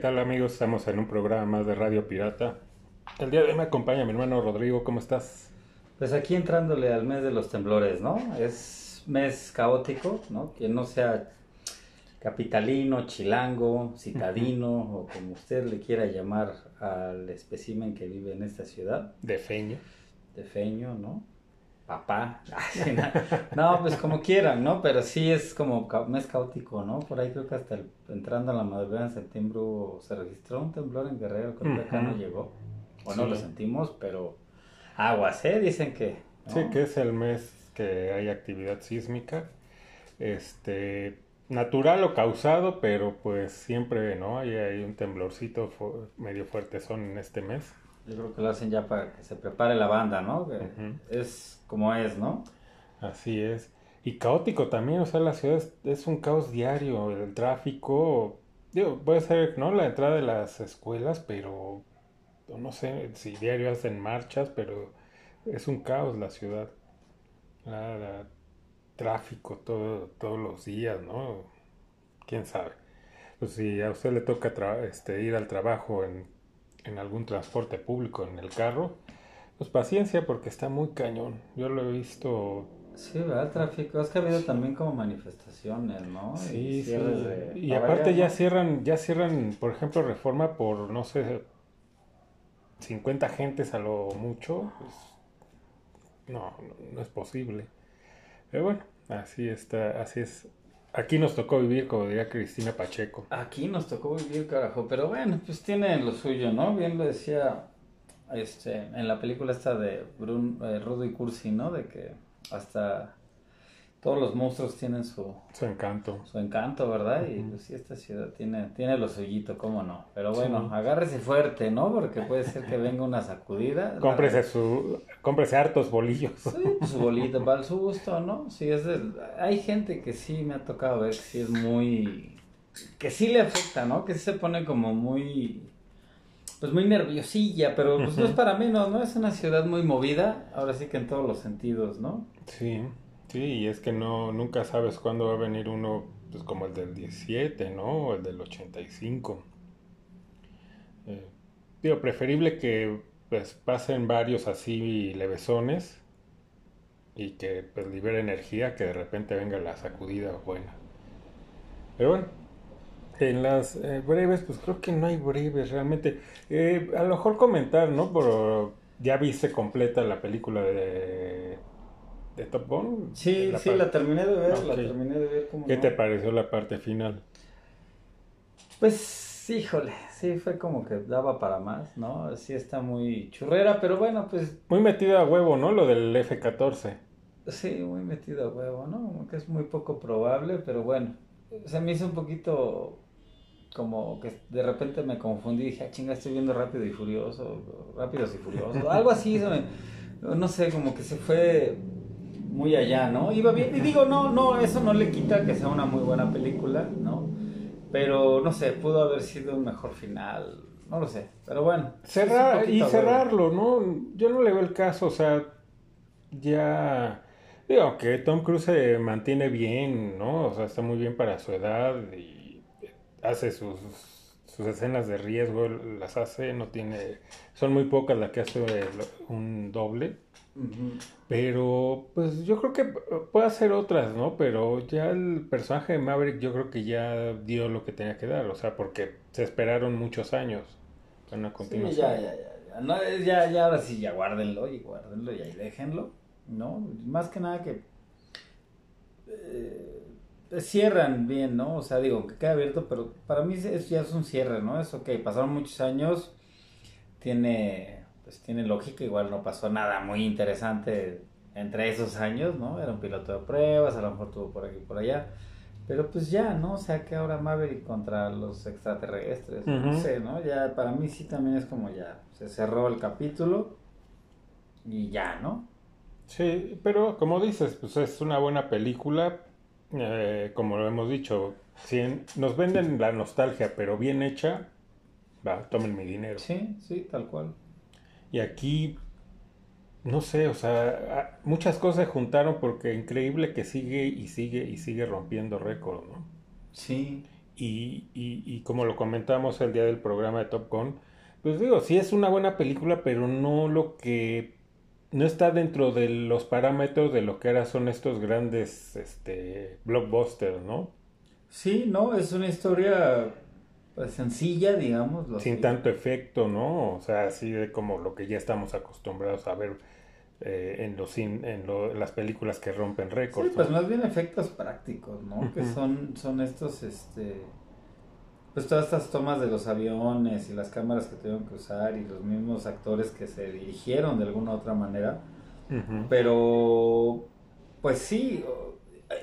¿Qué tal amigos? Estamos en un programa más de Radio Pirata. El día de hoy me acompaña mi hermano Rodrigo, ¿cómo estás? Pues aquí entrándole al mes de los temblores, ¿no? Es mes caótico, ¿no? Que no sea capitalino, chilango, citadino o como usted le quiera llamar al espécimen que vive en esta ciudad. De feño. De feño, ¿no? Papá. no, pues como quieran, ¿no? Pero sí es como mes caótico, ¿no? Por ahí creo que hasta entrando a la madrugada en septiembre se registró un temblor en Guerrero, creo que acá no llegó. O no lo sentimos, pero aguas, ¿eh? Dicen que... Sí, que es el mes que hay actividad sísmica. Este natural o causado, pero pues siempre, ¿no? Hay, hay un temblorcito medio fuerte son en este mes. Yo creo que lo hacen ya para que se prepare la banda, ¿no? Es como es, ¿no? Así es. Y caótico también, o sea, la ciudad es, un caos diario, el tráfico, digo, puede ser, ¿no? La entrada de las escuelas, pero no sé si diario hacen marchas, pero es un caos la ciudad. La, tráfico todo, todos los días, ¿no? ¿Quién sabe? Pues si a usted le toca este, ir al trabajo en en algún transporte público, en el carro, pues paciencia porque está muy cañón. Yo lo he visto... Sí, ¿verdad? El tráfico. Es que ha habido también como manifestaciones, ¿no? Sí, y sí. y aparte ya cierran, ya cierran, por ejemplo, reforma por, no sé, 50 gentes a lo mucho. Pues, no, no es posible. Pero bueno, así está, así es Aquí nos tocó vivir, como diría Cristina Pacheco. Aquí nos tocó vivir, carajo. Pero bueno, pues tiene lo suyo, ¿no? Bien lo decía este, en la película esta de Brun, eh, Rudo y Cursi, ¿no? De que hasta todos los monstruos tienen su, su encanto. Su encanto, ¿verdad? Y pues sí, esta ciudad tiene, tiene lo suyito, cómo no. Pero bueno, agárrese fuerte, ¿no? Porque puede ser que venga una sacudida. cómprese su, cómprese hartos bolillos. Sí, pues su bolito, para su gusto, ¿no? Sí, es de, hay gente que sí me ha tocado ver que sí es muy, que sí le afecta, ¿no? Que sí se pone como muy, pues muy nerviosilla, pero pues no es para menos, ¿no? Es una ciudad muy movida, ahora sí que en todos los sentidos, ¿no? Sí. Sí, y es que no, nunca sabes cuándo va a venir uno, pues como el del 17, ¿no? O el del 85. Eh, digo, preferible que pues pasen varios así levesones y que pues libere energía, que de repente venga la sacudida buena. Pero bueno, en las eh, breves, pues creo que no hay breves realmente. Eh, a lo mejor comentar, ¿no? Pero ya viste completa la película de de Top Gun. Sí, sí, la terminé de ver, la terminé de ver. ¿Qué te pareció la parte final? Pues, híjole, sí, fue como que daba para más, ¿no? Sí está muy churrera, pero bueno, pues... Muy metida a huevo, ¿no? Lo del F-14. Sí, muy metida a huevo, ¿no? Que es muy poco probable, pero bueno, se me hizo un poquito como que de repente me confundí y dije, ah, chinga, estoy viendo Rápido y Furioso, Rápidos y Furiosos, algo así, no sé, como que se fue muy allá, ¿no? Iba bien, y digo, no, no, eso no le quita que sea una muy buena película, ¿no? Pero, no sé, pudo haber sido un mejor final, no lo sé, pero bueno. Cerrar, y cerrarlo, ¿no? Yo no le veo el caso, o sea, ya... Digo, que Tom Cruise se mantiene bien, ¿no? O sea, está muy bien para su edad y hace sus, sus escenas de riesgo, las hace, no tiene... Son muy pocas las que hace un doble pero, pues yo creo que puede hacer otras, ¿no? Pero ya el personaje de Maverick yo creo que ya dio lo que tenía que dar, o sea, porque se esperaron muchos años una continuación. Sí, ya, ya, ya. No, ya, ya, ahora sí, ya guárdenlo y guárdenlo y ahí déjenlo, ¿no? Más que nada que eh, cierran bien, ¿no? O sea, digo, que queda abierto, pero para mí es, ya es un cierre, ¿no? Es ok, pasaron muchos años, tiene pues tiene lógica, igual no pasó nada muy interesante entre esos años, ¿no? Era un piloto de pruebas, a lo mejor tuvo por aquí y por allá. Pero pues ya, ¿no? O sea, que ahora Maverick contra los extraterrestres, no sé, ¿no? Ya para mí sí también es como ya, se cerró el capítulo y ya, ¿no? Sí, pero como dices, pues es una buena película, eh, como lo hemos dicho, si nos venden la nostalgia, pero bien hecha, va, tomen mi dinero. Sí, sí, tal cual. Y aquí, no sé, o sea, muchas cosas se juntaron porque increíble que sigue y sigue y sigue rompiendo récord, ¿no? Sí. y, y, y como lo comentamos el día del programa de Top Gun, pues digo, sí es una buena película, pero no lo que no está dentro de los parámetros de lo que ahora son estos grandes este blockbusters, ¿no? Sí, no, es una historia pues, sencilla, digamos. Sin tanto efecto, ¿no? O sea, así de como lo que ya estamos acostumbrados a ver eh, en, los en las películas que rompen récords. Sí, pues más bien efectos prácticos, ¿no? Que son, son estos, este... Pues todas estas tomas de los aviones y las cámaras que tuvieron que usar y los mismos actores que se dirigieron de alguna u otra manera. Pero, pues sí,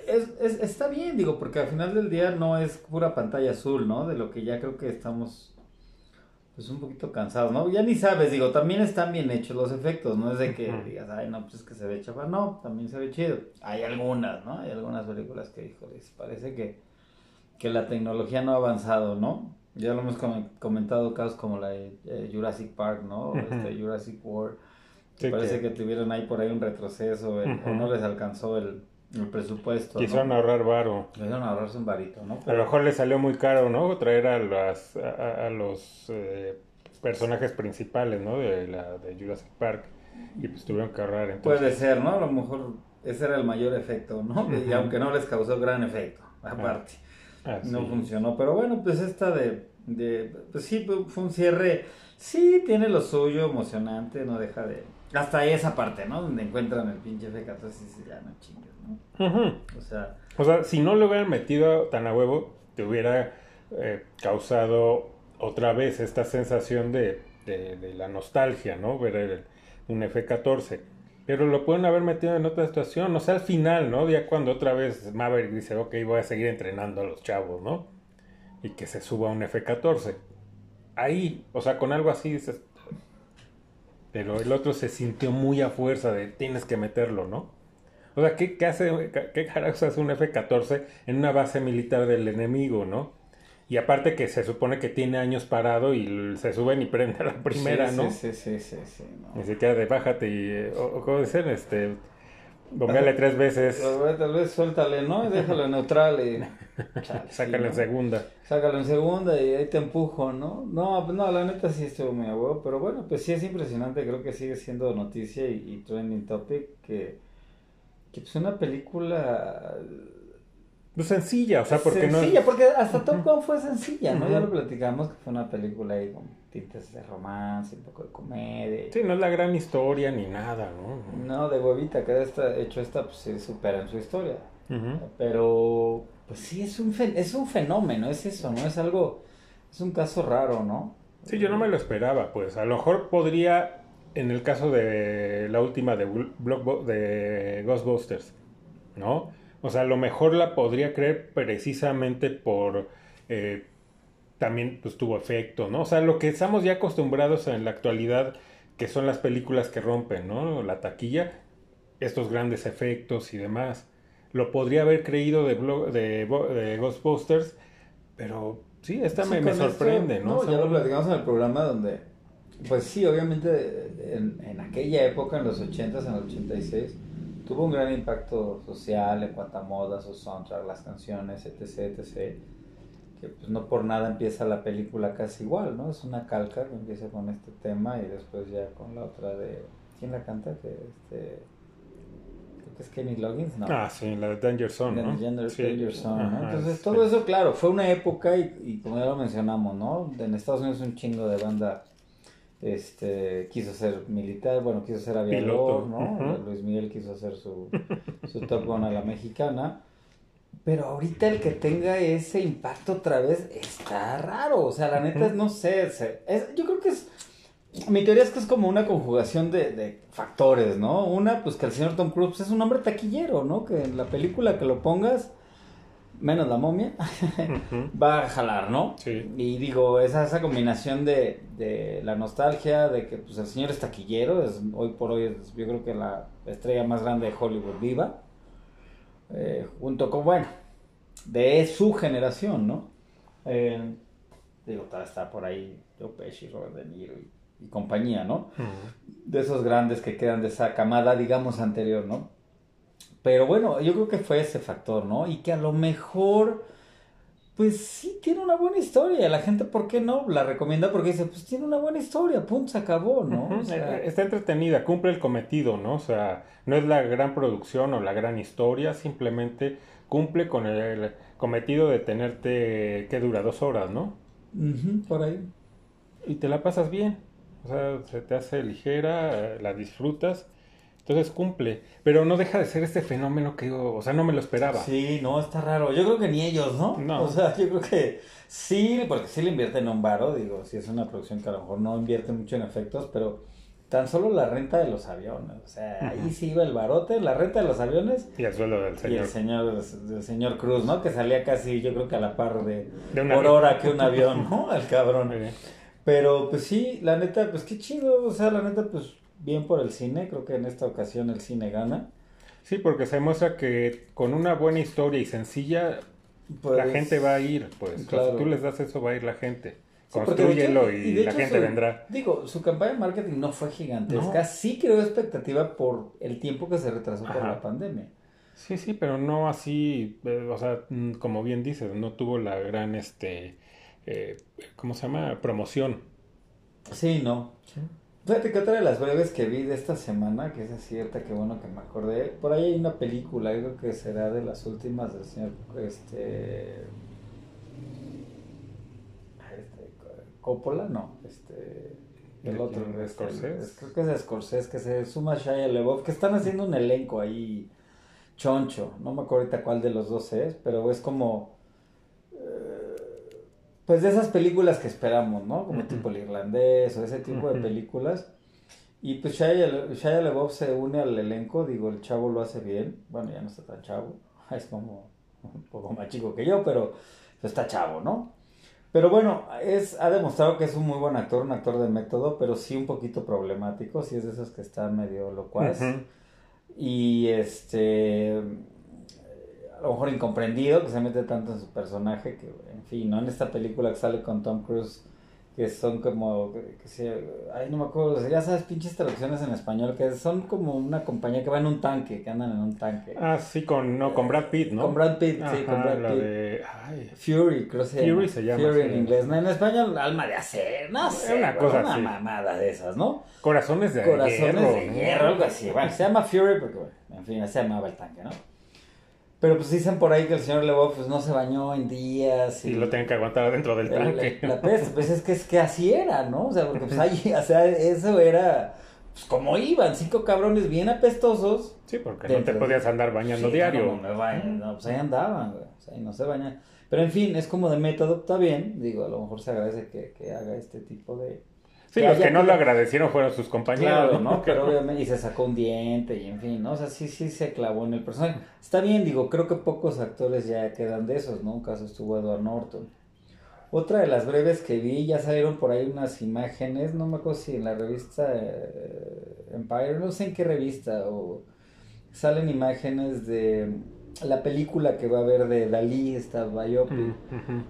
es, es, está bien, digo, porque al final del día no es pura pantalla azul, ¿no? De lo que ya creo que estamos pues un poquito cansados, ¿no? Ya ni sabes, digo, también están bien hechos los efectos, no es de que digas, ay, no, pues es que se ve chafa, no, también se ve chido. Hay algunas, ¿no? Hay algunas películas que, híjoles, parece que, que la tecnología no ha avanzado, ¿no? Ya lo hemos comentado casos como la de eh, Jurassic Park, ¿no? Este, Jurassic World. parece que... tuvieron ahí por ahí un retroceso, o no les alcanzó el, el presupuesto. Quisieron ahorrar varo. Quisieron ahorrarse un varito, ¿no? A lo mejor le salió muy caro, ¿no? Traer a, las, a, los eh, personajes principales, ¿no? De, la, de Jurassic Park. Y pues tuvieron que ahorrar. Entonces... Puede ser, ¿no? A lo mejor ese era el mayor efecto, ¿no? Y aunque no les causó gran efecto, aparte. Ah, no funcionó. Pero bueno, pues esta de, de. Pues sí, fue un cierre. Sí, tiene lo suyo, emocionante, no deja de. Hasta esa parte, ¿no? Donde encuentran el pinche F-14 y ya no chingues. O sea... O sea, si no lo hubieran metido tan a huevo, te hubiera eh, causado otra vez esta sensación de, de, la nostalgia, ¿no? Ver un F-14. Pero lo pueden haber metido en otra situación, o sea, al final, ¿no? Ya cuando otra vez Maverick dice, ok, voy a seguir entrenando a los chavos, ¿no? Y que se suba un F-14. Ahí, o sea, con algo así dices... Pero el otro se sintió muy a fuerza de tienes que meterlo, ¿no? O sea, ¿qué, qué hace, qué carajos hace un F-14 en una base militar del enemigo, no? Y aparte que se supone que tiene años parado y se suben y prende a la primera, ¿no? Sí, sí, sí, sí. Ni siquiera de bájate y... Eh, o, ¿Cómo dicen? Este... Bombéale tres veces. Tal vez suéltale, ¿no? Y déjalo en neutral y... Sácalo en segunda. Sácalo en segunda y ahí te empujo, ¿no? No, pues no, la neta sí estuvo muy abuelo, pero bueno, pues sí es impresionante, creo que sigue siendo noticia y, y trending topic que que pues una película pues sencilla, o sea, porque no Sencilla, porque hasta Top Gun fue sencilla, ¿no? Ya lo platicamos que fue una película ahí con tintes de romance, un poco de comedia. Sí, no es la gran historia ni nada, ¿no? No, de huevita, que esta, hecho esta, pues se supera en su historia. Pero, pues sí, es un, es un fenómeno, es eso, ¿no? Es algo, es un caso raro, ¿no? Sí, yo no me lo esperaba, pues a lo mejor podría en el caso de la última de, de Ghostbusters, ¿no? O sea, a lo mejor la podría creer precisamente por... Eh, también pues tuvo efecto, ¿no? O sea, lo que estamos ya acostumbrados en la actualidad, que son las películas que rompen, ¿no? La taquilla, estos grandes efectos y demás. Lo podría haber creído de, de, Ghostbusters, pero sí, esta me, me, sorprende, ¿no? ya lo platicamos en el programa donde pues sí, obviamente en, aquella época, en los 80s, en el 86, tuvo un gran impacto social en cuanto a moda, su soundtrack, las canciones, etc, etc. Que pues no por nada empieza la película casi igual, ¿no? Es una calca que empieza con este tema y después ya con la otra de... ¿Quién la canta? Que este... Creo que es Kenny Loggins, ¿no? Ah, sí, la de Danger Zone, ¿no? Danger Zone, ¿no? Entonces todo eso, claro, fue una época y, y como ya lo mencionamos, ¿no? En Estados Unidos un chingo de banda este quiso ser militar, bueno, quiso ser aviador, ¿no? Luis Miguel quiso hacer su, su Top a la mexicana. Pero ahorita el que tenga ese impacto otra vez está raro. O sea, la neta, es, no sé. Es, yo creo que es. Mi teoría es que es como una conjugación de, de, factores, ¿no? Una, pues que el señor Tom Cruise es un hombre taquillero, ¿no? Que en la película que lo pongas menos la momia, va a jalar, ¿no? Sí. Y digo, esa, esa combinación de, de, la nostalgia, de que pues el señor es taquillero, es, hoy por hoy es, yo creo que la estrella más grande de Hollywood viva, eh, junto con, bueno, de su generación, ¿no? Eh, digo, está por ahí Joe Pesci, Robert De Niro y, compañía, ¿no? De esos grandes que quedan de esa camada, digamos, anterior, ¿no? Pero bueno, yo creo que fue ese factor, ¿no? Y que a lo mejor pues sí tiene una buena historia. La gente, ¿por qué no? La recomienda porque dice, pues tiene una buena historia, punto, se acabó, ¿no? O sea, Está entretenida, cumple el cometido, ¿no? O sea, no es la gran producción o la gran historia, simplemente cumple con el cometido de tenerte que dura dos horas, ¿no? por ahí. Y te la pasas bien, o sea, se te hace ligera, la disfrutas entonces cumple, pero no deja de ser este fenómeno que digo, o sea, no me lo esperaba. Sí, no, está raro. Yo creo que ni ellos, ¿no? No. O sea, yo creo que sí, porque sí le invierten un varo, digo, si es una producción que a lo mejor no invierte mucho en efectos, pero tan solo la renta de los aviones, o sea, ahí sí iba el barote, la renta de los aviones. Y el sueldo del señor. Y el señor, del señor Cruz, ¿no? Que salía casi, yo creo que a la par de, por hora que un avión, ¿no? El cabrón. Pero pues sí, la neta, pues qué chido, o sea, la neta, pues bien por el cine, creo que en esta ocasión el cine gana. Sí, porque se muestra que con una buena historia y sencilla, la pues, gente va a ir, pues. Si tú les das eso, va a ir la gente. Construyelo y, la gente vendrá. Digo, su campaña de marketing no fue gigantesca, sí creó expectativa por el tiempo que se retrasó por la pandemia. Sí, sí, pero no así, eh, o sea, mm, como bien dices, no tuvo la gran, este, eh, ¿cómo se llama? Promoción. Sí, no. Fíjate que otra de las breves que vi de esta semana, que es cierta, que bueno que me acordé, por ahí hay una película, creo que será de las últimas del señor, este, este Coppola, no, este, el otro, ¿De este, Scorsese? creo que es Scorsese, que se suma Shia LeBeouf, que están haciendo un elenco ahí choncho, no me acuerdo ahorita cuál de los dos es, pero es como pues de esas películas que esperamos, ¿no? Como tipo el irlandés o ese tipo de películas. Y pues Shia, Shia se une al elenco, digo, el chavo lo hace bien. Bueno, ya no está tan chavo, es como un poco más chico que yo, pero está chavo, ¿no? Pero bueno, es, ha demostrado que es un muy buen actor, un actor de método, pero sí un poquito problemático, sí es de esos que está medio locuaz. Y este a lo mejor incomprendido, que se mete tanto en su personaje, que en fin, ¿no? En esta película que sale con Tom Cruise, que son como, que, se, ay, no me acuerdo, ya sabes, pinches traducciones en español, que son como una compañía que va en un tanque, que andan en un tanque. Ah, sí, con, no, con Brad Pitt, ¿no? Con Brad Pitt, sí, con Brad Pitt. De, ay, Fury, creo que se Fury se llama. Fury en inglés, no, en español, alma de acero, no sé, una, cosa una mamada de esas, ¿no? Corazones de Corazones hierro. de hierro, algo así, bueno, se llama Fury porque, bueno, en fin, se llamaba el tanque, ¿no? Pero pues dicen por ahí que el señor Leboff pues no se bañó en días. Y, lo tienen que aguantar dentro del tanque. La, peste, pues es que es que así era, ¿no? O sea, porque pues ahí, o sea, eso era pues como iban, cinco cabrones bien apestosos. Sí, porque no te podías andar bañando diario. No, pues ahí andaban, güey. O sea, y no se bañan. Pero en fin, es como de método, está bien. Digo, a lo mejor se agradece que, que haga este tipo de, Sí, los que no lo agradecieron fueron sus compañeros. Claro, ¿no? Pero obviamente, y se sacó un diente y en fin, ¿no? O sea, sí, sí se clavó en el personaje. Está bien, digo, creo que pocos actores ya quedan de esos, ¿no? Un caso estuvo Edward Norton. Otra de las breves que vi, ya salieron por ahí unas imágenes, no me acuerdo si en la revista eh, Empire, no sé en qué revista, o salen imágenes de la película que va a haber de Dalí, esta biopic. Mm,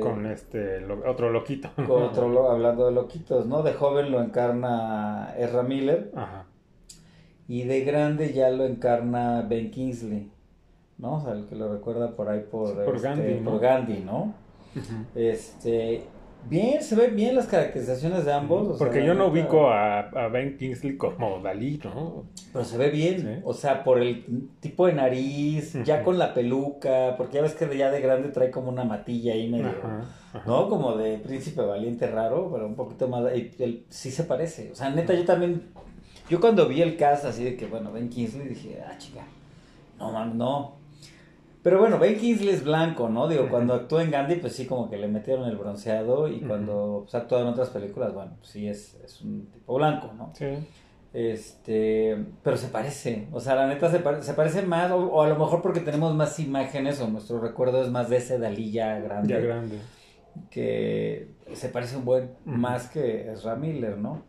con este otro loquito. Con otro, hablando de loquitos, ¿no? De joven lo encarna Ezra Miller. Ajá. Y de grande ya lo encarna Ben Kingsley, ¿no? O sea, el que lo recuerda por ahí por, por este, Gandhi, ¿no? Por Gandhi, ¿no? Este, Bien, se ven bien las caracterizaciones de ambos. Porque yo no ubico a, Ben Kingsley como Dalí, ¿no? Pero se ve bien, o sea, por el tipo de nariz, ya con la peluca, porque ya ves que ya de grande trae como una matilla ahí medio, ¿no? Como de príncipe valiente raro, pero un poquito más, y sí se parece, o sea, neta, yo también, yo cuando vi el cast así de que, bueno, Ben Kingsley, dije, ah, chica, no, no, pero bueno, Ben Kingsley es blanco, ¿no? Digo, cuando actuó en Gandhi, pues sí, como que le metieron el bronceado. Y cuando pues, actuó en otras películas, bueno, pues sí es, es un tipo blanco, ¿no? Sí. Este, pero se parece, o sea, la neta se, se parece más, o, a lo mejor porque tenemos más imágenes, o nuestro recuerdo es más de ese Dalí ya grande. Ya grande. Que se parece un buen, más que Ezra Miller, ¿no?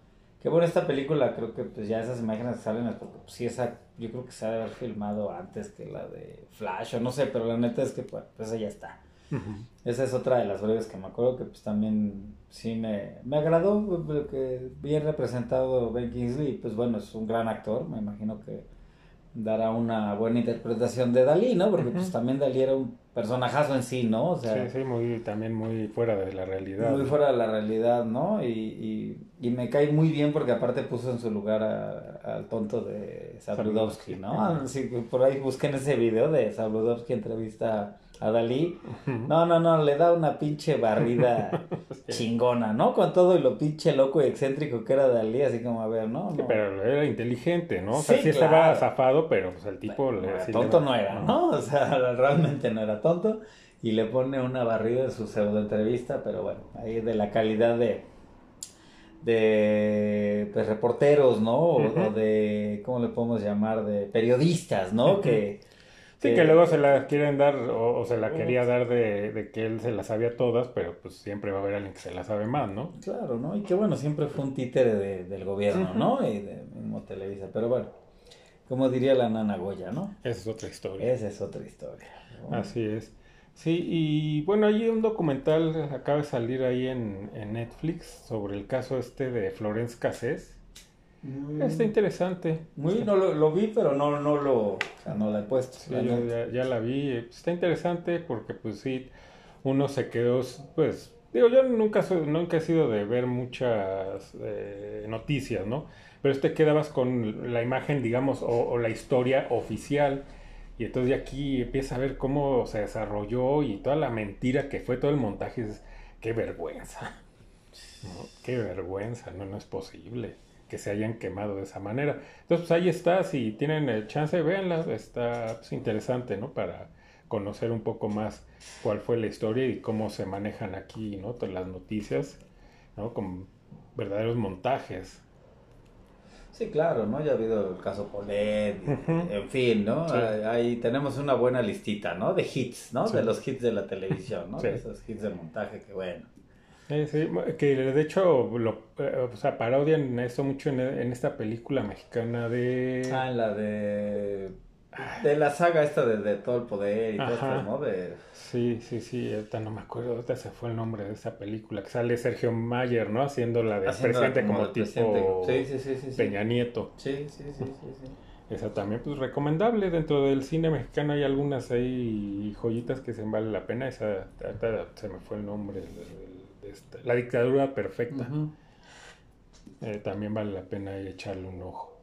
Qué bueno esta película, creo que pues ya esas imágenes salen, porque pues, sí esa, yo creo que se ha de haber filmado antes que la de Flash, o no sé, pero la neta es que pues, esa ya está. Esa es otra de las breves que me acuerdo que pues también sí me, me agradó, que bien representado Ben Kingsley, pues bueno, es un gran actor, me imagino que dará una buena interpretación de Dalí, ¿no? Porque pues también Dalí era un personajazo en sí, ¿no? O sea, sí, sí, muy, también muy fuera de la realidad. Muy fuera de la realidad, ¿no? Y, y, me cae muy bien porque aparte puso en su lugar al tonto de Sabludowski, ¿no? Sí, por ahí busquen ese video de Sabludowski entrevista a Dalí. No, no, no, le da una pinche barrida chingona, ¿no? Con todo y lo pinche loco y excéntrico que era Dalí, así como a ver, ¿no? pero era inteligente, ¿no? O sea, sí, estaba zafado, pero pues el tipo... tonto no era, ¿no? O sea, realmente no era tonto. Y le pone una barrida en su pseudo entrevista, pero bueno, ahí de la calidad de de pues, reporteros, ¿no? O, de, ¿cómo le podemos llamar? De periodistas, ¿no? Que Sí, que luego se la quieren dar o, se la quería dar de, que él se las sabía todas, pero pues siempre va a haber alguien que se la sabe más, ¿no? Claro, ¿no? Y que bueno, siempre fue un títere del gobierno, ¿no? Y de mismo Televisa, pero bueno, como diría la nana Goya, ¿no? Esa es otra historia. Esa es otra historia. Así es. Sí, y bueno, hay un documental, acaba de salir ahí en, en Netflix sobre el caso este de Florence Cassés Está interesante. Muy, no lo, vi, pero no, no lo, o sea, no la he puesto. ya, la vi. Está interesante porque, pues sí, uno se quedó, pues, digo, yo nunca, nunca he sido de ver muchas eh, noticias, ¿no? Pero te quedabas con la imagen, digamos, o, la historia oficial. Y entonces aquí empieza a ver cómo se desarrolló y toda la mentira que fue todo el montaje. qué vergüenza. Qué vergüenza, no, no es posible que se hayan quemado de esa manera. Entonces, pues ahí está, si tienen el chance, véanla, está pues, interesante, ¿no? Para conocer un poco más cuál fue la historia y cómo se manejan aquí, ¿no? Todas las noticias, ¿no? Con verdaderos montajes. Sí, claro, ¿no? Ya ha habido el caso Polet, en fin, ¿no? Ahí tenemos una buena listita, ¿no? De hits, ¿no? De los hits de la televisión, ¿no? De esos hits de montaje que bueno. Sí, sí, que de hecho lo, eh, o sea, parodian esto mucho en, esta película mexicana de... Ah, la de... De la saga esta de, todo el poder y todo esto, ¿no? De... Sí, sí, sí, ahorita no me acuerdo, ahorita se fue el nombre de esa película, que sale Sergio Mayer, ¿no? Haciendo la de presidente como, tipo sí, sí, sí, Peña Nieto. Sí, sí, sí, sí, Esa también, pues recomendable. Dentro del cine mexicano hay algunas ahí joyitas que se vale la pena. Esa, se me fue el nombre. Este, la dictadura perfecta. Eh, también vale la pena echarle un ojo.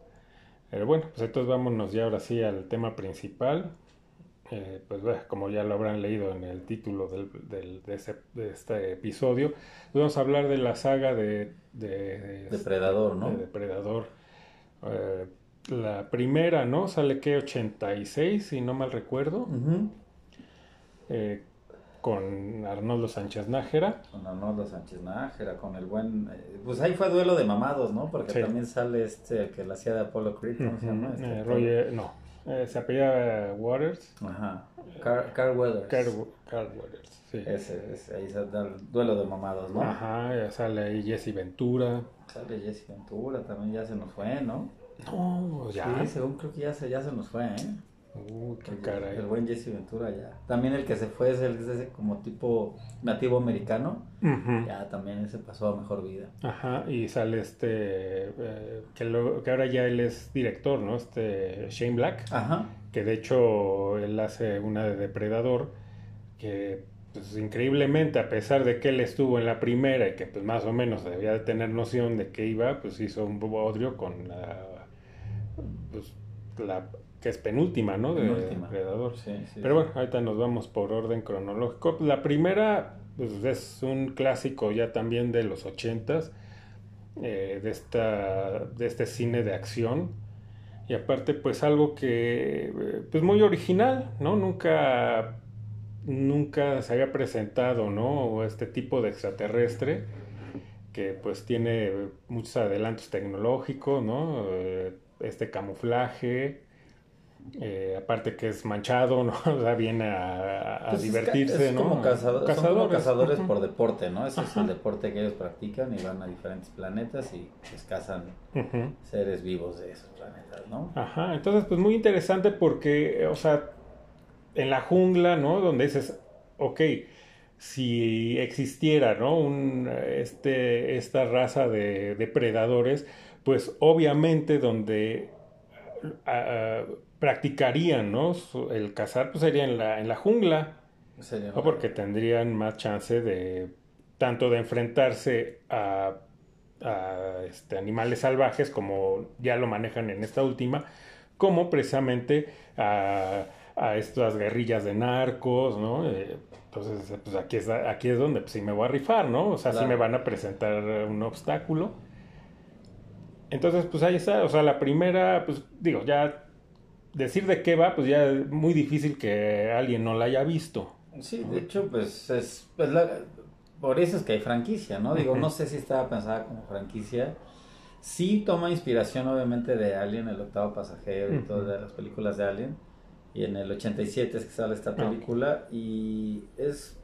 Pero bueno, pues entonces vámonos ya ahora sí al tema principal. Eh, pues como ya lo habrán leído en el título del, de, este episodio, vamos a hablar de la saga de... Depredador, ¿no? De Depredador. Eh, la primera, ¿no? Sale que 86, si no mal recuerdo con Arnoldo Sánchez Nájera. Con Arnoldo Sánchez Nájera, con el buen... Eh, pues ahí fue duelo de mamados, ¿no? Porque también sale este, el que la hacía de Apollo Creed, ¿cómo se llama? Este eh, Roger, no, eh, se apellía Waters. Ajá, Carl, Weathers. Carl, Weathers, sí. Ese, ese, ahí sale el duelo de mamados, ¿no? Ajá, ya sale ahí Jesse Ventura. Sale Jesse Ventura, también ya se nos fue, ¿no? No, ya. Sí, según creo que ya se, ya se nos fue, ¿eh? Uh, qué caray. El buen Jesse Ventura ya. También el que se fue es el es como tipo nativo americano. Ya también ese pasó a mejor vida. Ajá, y sale este, eh, que, lo, que ahora ya él es director, ¿no? Este Shane Black. Ajá. Que de hecho él hace una de Depredador, que pues increíblemente, a pesar de que él estuvo en la primera y que pues más o menos debía de tener noción de que iba, pues hizo un bodrio con la, pues, la que es penúltima, ¿no? De Depredador. Pero bueno, ahorita nos vamos por orden cronológico. La primera pues, es un clásico ya también de los ochentas, eh, de, esta, de este cine de acción. Y aparte, pues algo que, pues muy original, ¿no? Nunca, nunca se había presentado, ¿no? Este tipo de extraterrestre que pues tiene muchos adelantos tecnológicos, ¿no? Eh, este camuflaje, eh, aparte que es manchado, ¿no? O viene a, pues divertirse, ¿no? Como cazadores. cazadores por deporte, ¿no? Ese es el deporte que ellos practican y van a diferentes planetas y pues cazan seres vivos de esos planetas, ¿no? Ajá, entonces pues muy interesante porque, o sea, en la jungla, ¿no? Donde dices, ok, si existiera, ¿no? Un, este, esta raza de depredadores, pues obviamente donde practicarían, ¿no? El cazar pues sería en la, en la jungla, Sería O porque tendrían más chance de tanto de enfrentarse a, a, este, animales salvajes como ya lo manejan en esta última, como precisamente a, a estas guerrillas de narcos, ¿no? Eh, entonces, pues aquí es, aquí es donde pues, sí me voy a rifar, ¿no? O sea, sí me van a presentar un obstáculo. Entonces, pues ahí está. O sea, la primera, pues digo, ya decir de qué va, pues ya es muy difícil que alguien no la haya visto. Sí, de hecho, pues es, pues, la- por eso es que hay franquicia, ¿no? Digo, no sé si estaba pensada como franquicia. Sí toma inspiración, obviamente, de Alien, el octavo pasajero y todas las películas de Alien. Y en el 87 es que sale esta película y es,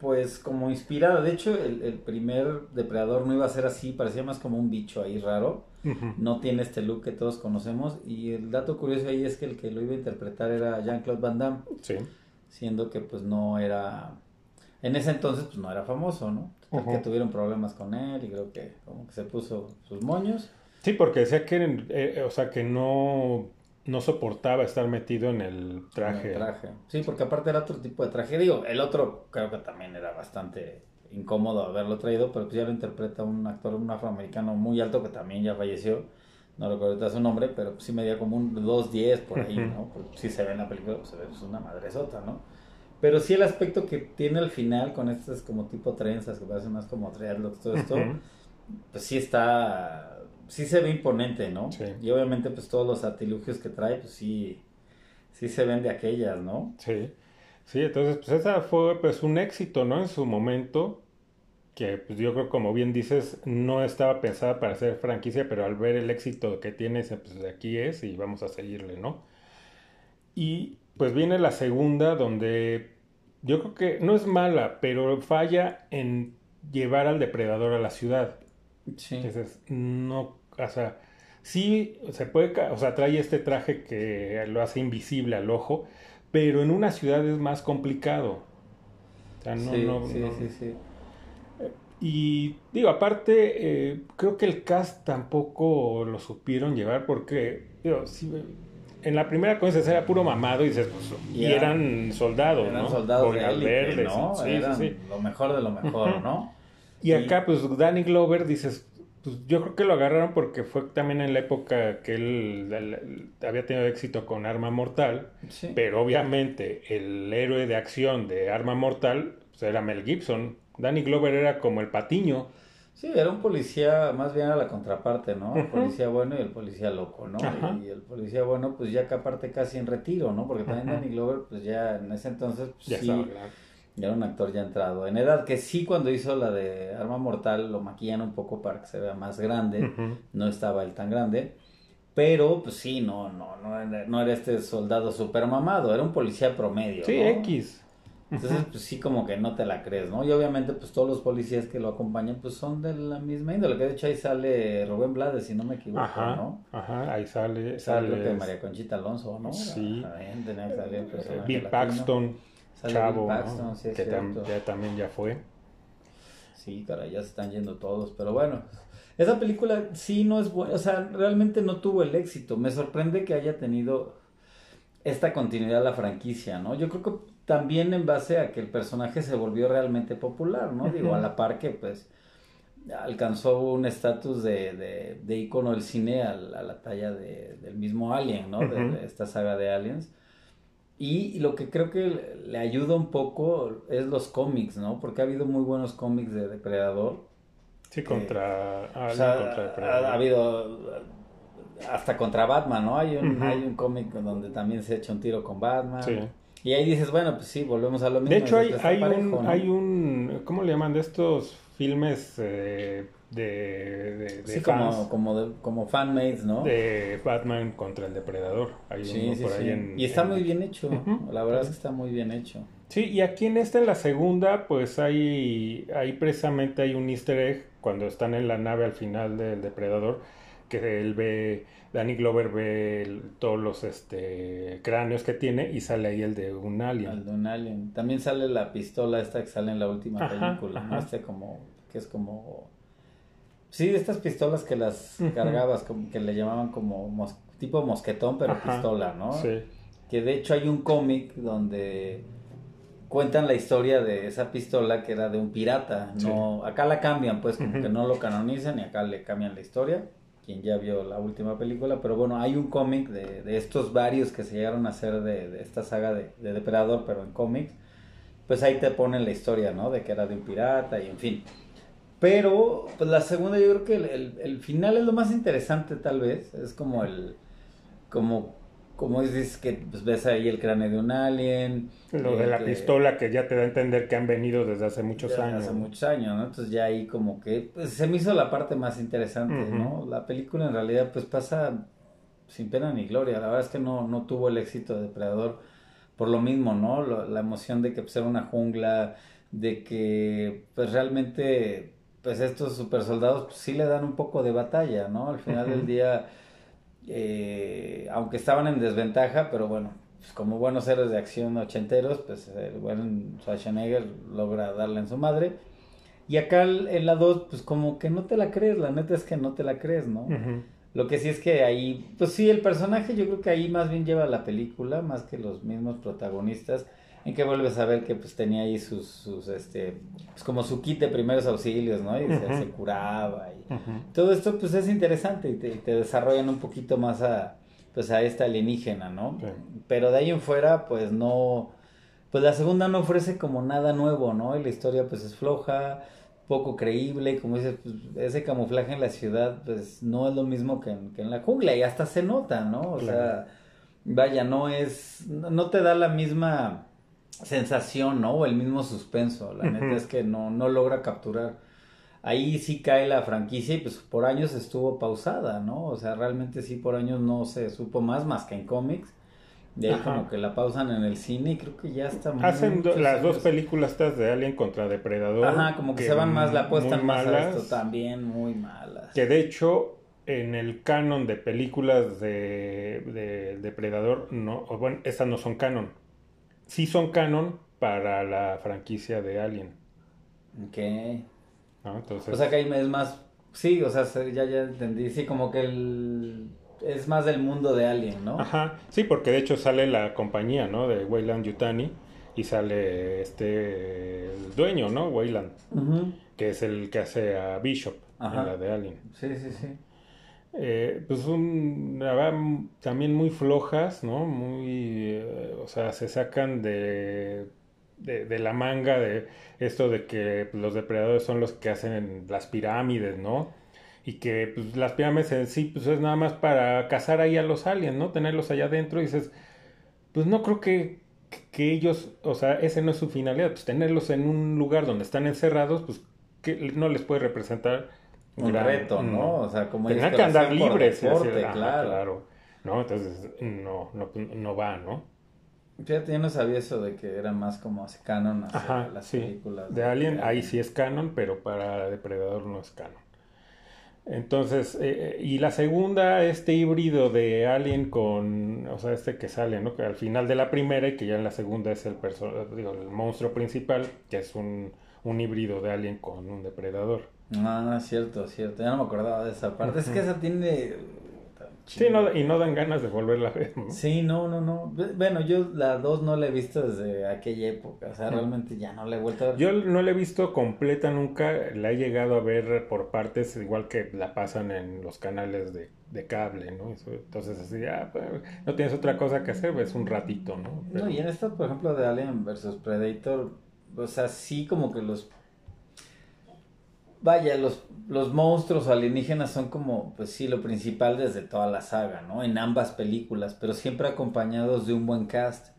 pues, como inspirada. De hecho, el, el primer depredador no iba a ser así, parecía más como un bicho ahí raro. No tiene este look que todos conocemos. Y el dato curioso ahí es que el que lo iba a interpretar era Jean-Claude Van Damme Sí. siendo que pues no era en ese entonces pues no era famoso, ¿no? Total Ujú. Que tuvieron problemas con él y creo que como que se puso sus moños. Sí, porque decía que, eh, o sea, que no, no soportaba estar metido en el traje. en el traje. Sí, porque aparte era otro tipo de traje. Digo, el otro creo que también era bastante incómodo haberlo traído, pero pues ya lo interpreta un actor, un afroamericano muy alto que también ya falleció. No recuerdo su nombre, pero pues sí medía como un 2.10 por ahí. ¿no? Porque sí se ve en la película, pues se ve es una madresota, ¿no? Pero sí el aspecto que tiene al final con estas como tipo trenzas, que parecen más como dreadlocks, todo esto, pues sí está, sí se ve imponente, ¿no? Sí. Y obviamente pues todos los artilugios que trae, pues sí, sí se ven de aquellas, ¿no? Sí. Sí, entonces, pues esa fue pues un éxito, ¿no? En su momento, que pues yo creo, como bien dices, no estaba pensada para ser franquicia, pero al ver el éxito que tiene, pues aquí es y vamos a seguirle, ¿no? Y pues viene la segunda, donde yo creo que no es mala, pero falla en llevar al depredador a la ciudad. Sí. Entonces, no, o sea, sí se puede, o sea, trae este traje que lo hace invisible al ojo, pero en una ciudad es más complicado. O sea, no, sí, no, sí, no- sí, sí. Y digo, aparte, eh, creo que el cast tampoco lo supieron llevar porque, digo, sí, en la primera cosa era puro mamado y dices, pues, y Y era- eran soldados, Eran ¿no? soldados de élite, verdes, ¿no? sí, sí, Eran sí. lo mejor de lo mejor, ¿no? Y acá, pues, Danny Glover, dices, pues yo creo que lo agarraron porque fue también en la época que él, él había tenido éxito con Arma Mortal, Sí. pero obviamente el héroe de acción de Arma Mortal pues, era Mel Gibson. Danny Glover era como el patiño. Sí, era un policía, más bien era la contraparte, ¿no? El policía bueno y el policía loco, ¿no? Ajá. Y el policía bueno, pues ya que aparte casi en retiro, ¿no? Porque también. Danny Glover, pues ya en ese entonces, pues, Ya sí, estaba. Ya era un actor ya entrado en edad, que sí cuando hizo la de Arma Mortal lo maquillan un poco para que se vea más grande, no estaba él tan grande, pero pues sí, no, no, no era, no era este soldado super mamado, era un policía promedio, Sí, ¿no? X. Entonces, pues sí, como que no te la crees, ¿no? Y obviamente, pues todos los policías que lo acompañan, pues son de la misma índole. Que de hecho ahí sale Rubén Blades, si no me equivoco, Ajá, ¿no? ajá, ahí sale, Sale creo que María Conchita Alonso, ¿no? Sí. También tenía que salir el personaje Bill. Paxton, Sale chavo, ¿no? Sí, que tam- ya también ya fue. Sí, caray, ya se están yendo todos, pero bueno. Esa película sí no es buena, o sea, realmente no tuvo el éxito. Me sorprende que haya tenido esta continuidad la franquicia, ¿no? Yo creo que también en base a que el personaje se volvió realmente popular, ¿no? Digo, a la par que pues alcanzó un estatus de, de, de ícono del cine a, la a la talla de, del mismo Alien, ¿no? De esta saga de Aliens. Y lo que creo que le ayuda un poco es los cómics, ¿no? Porque ha habido muy buenos cómics de Depredador. Sí, contra O Alien, sea, contra Depredador. ha habido hasta contra Batman, ¿no? Hay un, hay un cómic donde también se echa un tiro con Batman. Sí. Y ahí dices, bueno, pues sí, volvemos a lo mismo. De hecho, hay, hay, parejo, un, ¿no? hay un, ¿cómo le llaman? De estos filmes eh, de, de, de Sí, fans como, como, de- como fanmates, ¿no? de Batman contra el Depredador. Hay sí, uno sí, por ahí en- y está en- muy bien hecho. La verdad es que está muy bien hecho. Sí, y aquí en esta, en la segunda, pues hay, hay precisamente hay un easter egg cuando están en la nave al final del Depredador, que él ve, Danny Glover ve el- todos los este, cráneos que tiene y sale ahí el de un Al alien. de un alien. También sale la pistola esta que sale en la última Ajá, película, ¿no? Este como, que es como... Sí, estas pistolas que las cargabas, como que le llamaban como mos- tipo mosquetón, pero Ajá, pistola, ¿no? Sí. Que de hecho hay un cómic donde cuentan la historia de esa pistola que era de un pirata. No, acá la cambian, pues como que no lo canonizan y acá le cambian la historia. Quien ya vio la última película, pero bueno, hay un cómic de, de, estos varios que se llegaron a hacer de, de esta saga de, de, Depredador, pero en cómics. Pues ahí te ponen la historia, ¿no? De que era de un pirata y en fin. Pero, pues la segunda, yo creo que el, el, el final es lo más interesante, tal vez. Es como el. Como como dices que pues, ves ahí el cráneo de un alien. Lo de la pistola que ya te da a entender que han venido desde hace muchos años. Hace muchos años, ¿no? Entonces ya ahí como que pues, se me hizo la parte más interesante, ¿no? La película en realidad pues pasa sin pena ni gloria. La verdad es que no, no tuvo el éxito de Depredador por lo mismo, ¿no? la emoción de que pues, era una jungla, de que pues realmente pues estos super soldados pues, sí le dan un poco de batalla, ¿no? Al final del día eh, aunque estaban en desventaja, pero bueno, pues como buenos héroes de acción ochenteros, pues el buen Schwarzenegger logra darle en su madre. Y acá en la 2, pues como que no te la crees, la neta es que no te la crees, ¿no? Lo que sí es que ahí, pues sí, el personaje yo creo que ahí más bien lleva la película, más que los mismos protagonistas en que vuelves a ver que pues tenía ahí sus, sus este, pues como su kit de primeros auxilios, ¿no? Y se, curaba y todo esto pues es interesante y te, desarrollan un poquito más a, pues a esta alienígena, ¿no? Pero de ahí en fuera pues no, pues la segunda no ofrece como nada nuevo, ¿no? Y la historia pues es floja, poco creíble, como dices, pues, ese camuflaje en la ciudad pues no es lo mismo que en, que en la jungla y hasta se nota, ¿no? O sea, vaya, no es, no te da la misma sensación, ¿no? O el mismo suspenso. La neta es que no, no logra capturar. Ahí sí cae la franquicia y pues por años estuvo pausada, ¿no? O sea, realmente sí por años no se supo más, más que en cómics. De ahí como que la pausan en el cine y creo que ya está Hacen las dos películas estas de Alien contra Depredador. Ajá, como que, se van más, la apuestan más a esto también, muy malas. Que de hecho, en el canon de películas de, de Depredador, no, bueno, estas no son canon sí son canon para la franquicia de Alien. Ok. Entonces... O sea que ahí es más... Sí, o sea, ya, ya entendí. Sí, como que el... Es más del mundo de Alien, ¿no? Ajá, sí, porque de hecho sale la compañía, ¿no? De Weyland Yutani y sale este el dueño, ¿no? Weyland, que es el que hace a Bishop en la de Alien. Sí, sí, sí. Eh, pues un, también muy flojas, ¿no? Muy, eh, o sea, se sacan de, de, la manga de esto de que pues, los depredadores son los que hacen las pirámides, ¿no? Y que pues, las pirámides en sí, pues es nada más para cazar ahí a los aliens, ¿no? Tenerlos allá adentro y dices, pues no creo que, que ellos, o sea, ese no es su finalidad, pues tenerlos en un lugar donde están encerrados, pues que no les puede representar un reto, ¿no? O sea, como Tenían que andar libres, deporte, claro. claro. ¿no? Entonces, no, no, no va, ¿no? Fíjate, yo no sabía eso de que era más como así canon hacia las películas. De, Alien, ahí sí es canon, pero para Depredador no es canon. Entonces, eh, eh, y la segunda, este híbrido de Alien con, o sea, este que sale, ¿no? Que al final de la primera y que ya en la segunda es el, digo, el monstruo principal, que es un, un híbrido de Alien con un depredador. Ah, cierto, cierto. Ya no me acordaba de esa parte. Es que esa tiene. Sí, no, y no dan ganas de volverla a ver. ¿no? Sí, no, no, no. Bueno, yo la 2 no la he visto desde aquella época. O sea, realmente ya no la he vuelto a ver. Yo no la he visto completa nunca. La he llegado a ver por partes, igual que la pasan en los canales de, de cable, ¿no? Entonces, así, ah, pues, no tienes otra cosa que hacer, ves un ratito, ¿no? No, y en esta, por ejemplo, de Alien vs Predator, o sea, sí como que los vaya, los, los monstruos alienígenas son como, pues sí, lo principal desde toda la saga, ¿no? En ambas películas, pero siempre acompañados de un buen cast.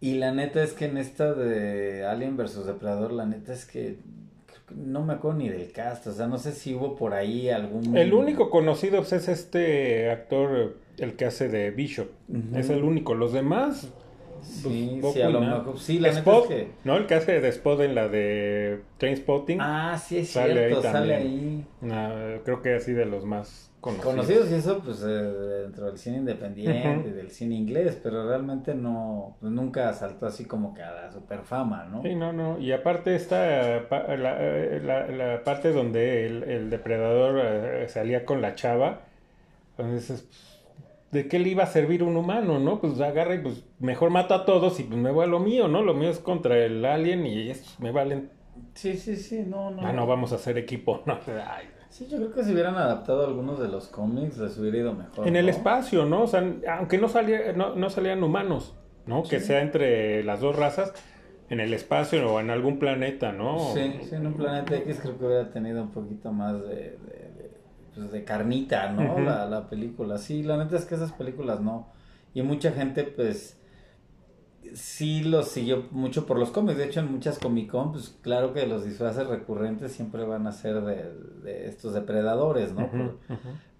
Y la neta es que en esta de Alien vs. Depredador, la neta es que no me acuerdo ni del cast, o sea, no sé si hubo por ahí algún... El único conocido pues, es este actor, el que hace de Bishop, es el único, los demás Sí, sí, a lo mejor. Sí, la Spot, que... ¿no? El que hace de Spot en la de Trainspotting. Ah, sí, es sale cierto, ahí sale ahí. creo que así de los más conocidos. Conocidos y eso, pues, eh, dentro del cine independiente, del cine inglés, pero realmente no, pues, nunca saltó así como que a la super fama, ¿no? Sí, no, no. Y aparte está la, eh, la, la parte donde el, el depredador eh, salía con la chava, entonces ¿de qué le iba a servir un humano, no? Pues agarra y pues mejor mato a todos y pues me voy a lo mío, ¿no? Lo mío es contra el alien y estos me valen. Sí, sí, sí, no, no. Ah, no, vamos a hacer equipo, no. Ay, Sí, yo creo que si hubieran adaptado algunos de los cómics les hubiera ido mejor. En el ¿no? espacio, ¿no? O sea, aunque no, salía, no, no salían humanos, ¿no? Que sea entre las dos razas, en el espacio o en algún planeta, ¿no? Sí, sí, en un planeta X creo que hubiera tenido un poquito más de, de, pues, de carnita, ¿no? La, la película. Sí, la neta es que esas películas no. Y mucha gente, pues, sí los siguió mucho por los cómics. De hecho, en muchas Comic Con, pues, claro que los disfraces recurrentes siempre van a ser de, de estos depredadores, ¿no? Por-.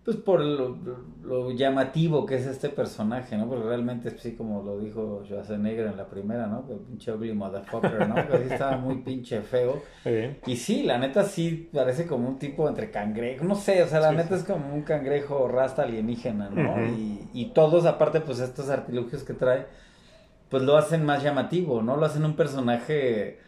Pues por lo, lo llamativo que es este personaje, ¿no? Porque realmente, sí, como lo dijo Schwarzenegger en la primera, ¿no? Que pinche ugly motherfucker, ¿no? Que sí estaba muy pinche feo. Sí. Y sí, la neta sí parece como un tipo entre cangrejo, no sé, o sea, la Sí, neta es como un cangrejo rasta alienígena, ¿no? Y, y todos, aparte, pues estos artilugios que trae, pues lo hacen más llamativo, ¿no? Lo hacen un personaje,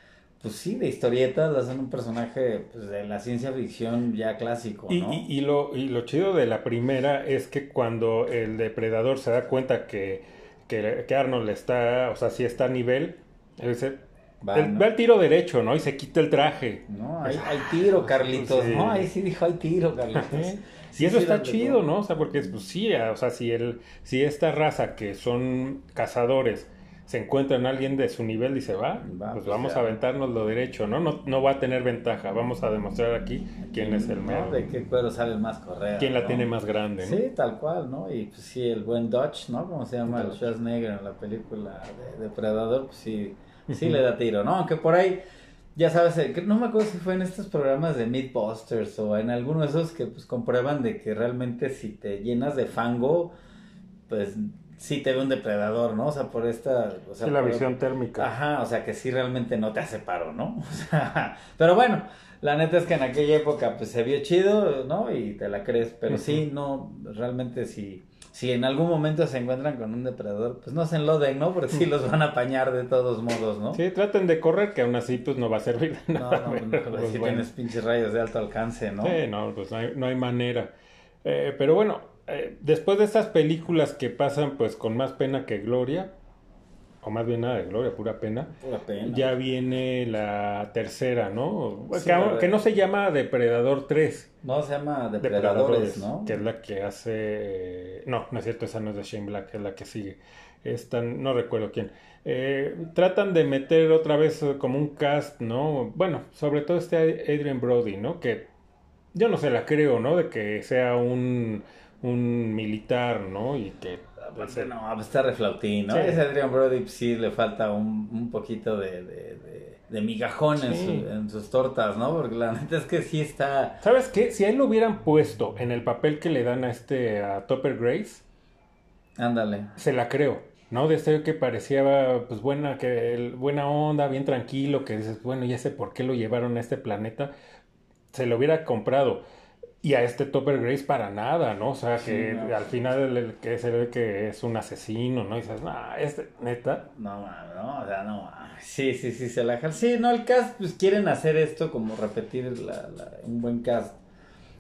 pues sí, de historietas, hacen un personaje pues, de la ciencia ficción ya clásico, Y, ¿no? y- y lo, y lo chido de la primera es que cuando el depredador se da cuenta que, que, que Arnold está, o sea, sí está a nivel, Va, ¿no? va al tiro derecho, ¿no? Y se quita el traje. No, hay, hay tiro, Carlitos, Sí. ¿no? Ahí sí dijo, hay tiro, Carlitos. Sí, y eso está chido. ¿no? O sea, porque pues sí, o sea, si el, si esta raza que son cazadores se encuentran a alguien de su nivel, dice, va, Va, pues pues vamos ya. a aventarnos lo derecho, ¿no? ¿no? No va a tener ventaja, vamos a demostrar aquí quién es el mero, De qué cuero sale el más correa. quién la ¿no? tiene más grande, ¿no? Sí, tal cual, ¿no? Y pues sí, el buen Dodge, ¿no? Como se llama el Dodge. Schwarzenegger en la película de Depredador, pues sí, sí le da tiro, ¿no? Aunque por ahí, ya sabes, eh, no me acuerdo si fue en estos programas de Mythbusters o en alguno de esos que pues comprueban de que realmente si te llenas de fango, pues sí te ve un depredador, ¿no? O sea, por esta... O sea, Sí, la por- visión térmica. Ajá, o sea que sí realmente no te hace paro, ¿no? O sea, pero bueno, la neta es que en aquella época pues se vio chido, ¿no? Y te la crees, pero sí, no, realmente si, si en algún momento se encuentran con un depredador, pues no se enloden, ¿no? Porque sí los van a apañar de todos modos, ¿no? Sí, traten de correr, que aún así pues no va a servir de No, no, pero, no, pues, si bueno. tienes pinches rayos de alto alcance, ¿no? Sí, no, pues no hay, no hay manera. Eh, pero bueno, eh, después de estas películas que pasan pues con más pena que gloria, o más bien nada de gloria, pura pena, Pura pena. ya viene la tercera, ¿no? Sí, que no se llama Depredador 3. No, se llama depredadores, ¿no? Que es la que hace... No, no es cierto, esa no es de Shane Black, es la que sigue. Esta, no recuerdo quién. Eh, tratan de meter otra vez eh, como un cast, ¿no? Bueno, sobre todo este Adrian Brody, ¿no? Que yo no se la creo, ¿no? De que sea un, un militar, ¿no? Y que... Aparte, no, pues está reflautín, ¿no? Sí. Ese Adrian Brody pues, sí le falta un, un poquito de, de, de, de migajón en, su- en sus tortas, ¿no? Porque la neta es que sí está... ¿Sabes qué? Si a él lo hubieran puesto en el papel que le dan a este, a Topper Grace, Ándale. se la creo, ¿no? De este que parecía, pues, buena, que buena onda, bien tranquilo, que dices, bueno, ya sé por qué lo llevaron a este planeta, se lo hubiera comprado. Y a este Topper Grace para nada, ¿no? O sea, que Sí, no. al final el, que se ve que es un asesino, ¿no? Y dices, no, este, neta, No, no, o sea, no, sí, sí, sí, se la. Sí, no, el cast, pues quieren hacer esto como repetir la, la- un buen cast,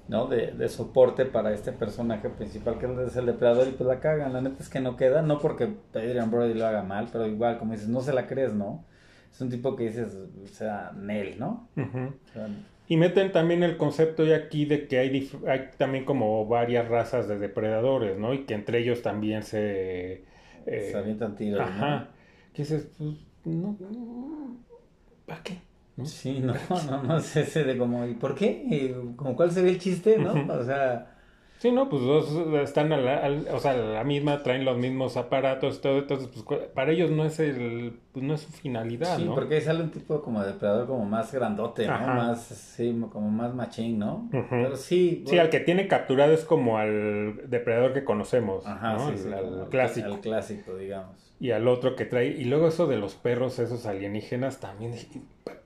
¿no? De, de soporte para este personaje principal que es el depredador y pues la cagan. La neta es que no queda, no porque Adrian Brody lo haga mal, pero igual, como dices, no se la crees, ¿no? Es un tipo que dices, o sea, Nel, ¿no? Ujú. O sea, Y meten también el concepto ya aquí de que hay, hay también como varias razas de depredadores, ¿no? Y que entre ellos también se... eh, se avientan tiros, ¿no? Ajá. Que dices, pues, no, no, ¿para qué? ¿No? Sí, no, no, no es ese de como, ¿y por qué? ¿Y como cuál sería el chiste, no? O sea, Sí, no, pues dos están a la, al- o sea, la misma, traen los mismos aparatos, todo, entonces, pues para ellos no es el, pues no es su finalidad, sí, ¿no? porque ahí sale un tipo como depredador como más grandote, ¿no? Ajá. Más, sí, como más machín, ¿no? Pero sí, Sí, al que tiene capturado es como al depredador que conocemos, Ajá, ¿no? sí, Al- sí, al clásico. Al clásico, digamos. Y al otro que trae, y luego eso de los perros, esos alienígenas, también dije, "¿Pa-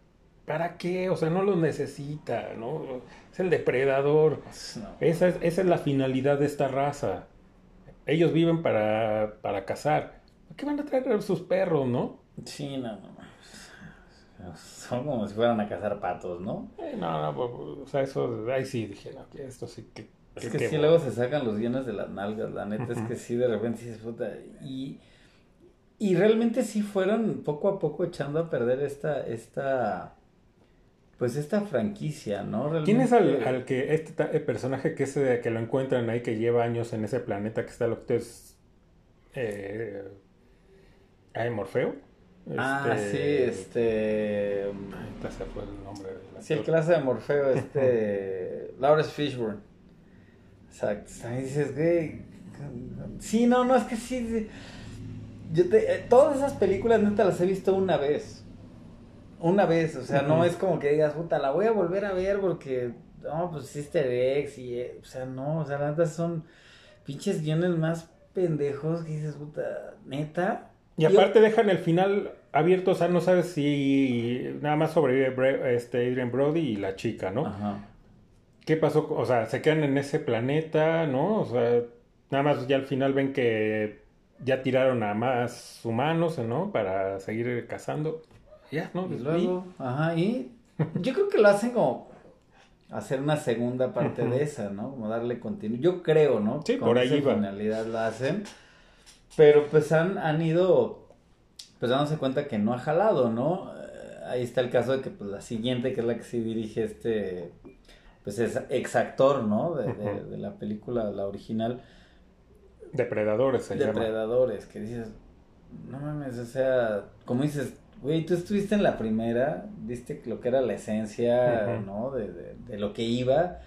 ¿para qué? O sea, no los necesita, ¿no? Es el depredador. No. Esa es, esa es la finalidad de esta raza. Ellos viven para, para cazar. ¿Por qué van a traer sus perros, no? Sí, no, no. Son como si fueran a cazar patos, ¿no? Eh, no, no, pues, o sea, eso, ahí sí dije, no, que esto sí que Es que sí, luego se sacan los guiones de las nalgas, la neta es que sí, de repente se puta. Y, y realmente sí fueron poco a poco echando a perder esta, esta, pues esta franquicia, ¿no? ¿Quién es al, que, este personaje que, ese, que lo encuentran ahí, que lleva años en ese planeta, que está lo que es... Eh, Morfeo? Ah, este, sí, este... se fue el nombre. Sí, el clase de Morfeo, este... Lawrence Fishburne. Exacto. Ahí dices, güey... Sí, no, no, es que sí... Yo te, eh, todas esas películas neta las he visto una vez. Una vez, o sea, no es como que digas, puta, la voy a volver a ver porque, no, pues Easter eggs y, eh, o sea, no, o sea, neta son pinches guiones más pendejos que dices, puta, neta. Y aparte dejan el final abierto, o sea, no sabes si nada más sobrevive este Adrian Brody y la chica, ¿no? Ajá. ¿Qué pasó? O sea, se quedan en ese planeta, ¿no? O sea, nada más ya al final ven que ya tiraron a más humanos, ¿no? Para seguir cazando. Ya, ¿no? Y luego, ajá, y yo creo que lo hacen como hacer una segunda parte de esa, ¿no? Como darle continuidad. Yo creo, ¿no? Sí, por ahí va. finalidad la hacen. Pero pues han, han ido, pues dándose cuenta que no ha jalado, ¿no? Eh, ahí está el caso de que pues la siguiente, que es la que sí dirige este, pues es ex actor, ¿no? De, de la película, la original Depredadores se Depredadores, que dices, no mames, o sea, como dices, güey, tú estuviste en la primera, viste lo que era la esencia, ¿no? De, de, lo que iba.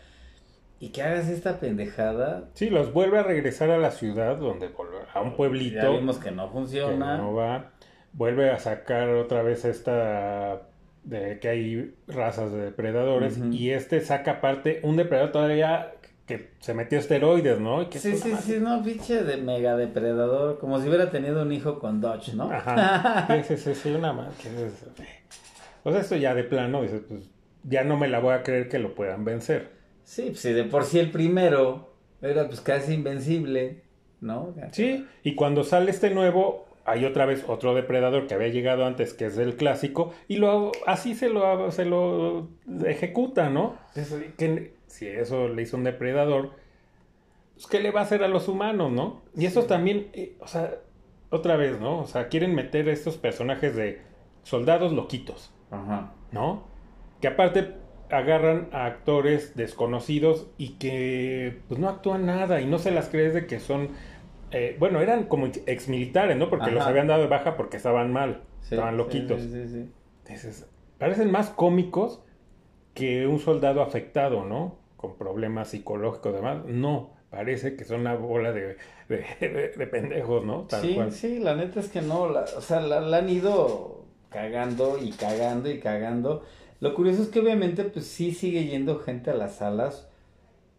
Y que hagas esta pendejada. Sí, los vuelve a regresar a la ciudad, donde a un pueblito. Ya vimos que no funciona. no va. Vuelve a sacar otra vez esta de que hay razas de depredadores y este saca aparte un depredador todavía que se metió esteroides, ¿no? sí, sí, sí, no, pinche de mega depredador, como si hubiera tenido un hijo con Dodge, ¿no? Ajá. sí, sí, sí, una más. O sea, esto ya de plano, dices, pues ya no me la voy a creer que lo puedan vencer. Sí, pues si de por sí el primero era pues casi invencible, ¿no? Sí, y cuando sale este nuevo, hay otra vez otro depredador que había llegado antes, que es el clásico, y lo así se lo, se lo ejecuta, ¿no? que si eso le hizo un depredador, pues ¿qué le va a hacer a los humanos, no? Y eso también, eh, o sea, otra vez, ¿no? O sea, quieren meter estos personajes de soldados loquitos, Ajá. ¿no? Que aparte agarran a actores desconocidos y que pues no actúan nada y no se las crees de que son, eh, bueno, eran como exmilitares, ¿no? Porque los habían dado de baja porque estaban mal, estaban loquitos. Sí, sí, Entonces, parecen más cómicos que un soldado afectado, ¿no? Con problemas psicológicos demás. No, parece que son una bola de, de, pendejos, ¿no? sí, sí, la neta es que no, o sea, la, han ido cagando y cagando y cagando. Lo curioso es que obviamente pues sí sigue yendo gente a las salas,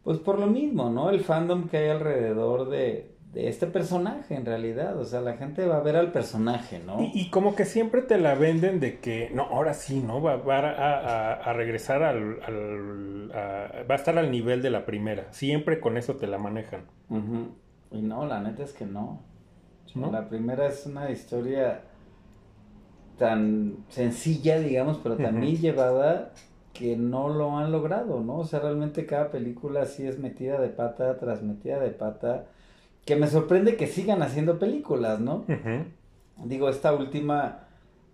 pues por lo mismo, ¿no? El fandom que hay alrededor de, de este personaje en realidad. O sea, la gente va a ver al personaje, ¿no? Y, como que siempre te la venden de que, no, ahora sí, ¿no? Va, a, regresar al... va a estar al nivel de la primera. Siempre con eso te la manejan. Y no, la neta es que no. La primera es una historia tan sencilla, digamos, pero tan bien llevada que no lo han logrado, ¿no? O sea, realmente cada película sí es metida de pata tras metida de pata que me sorprende que sigan haciendo películas, ¿no? Digo, esta última,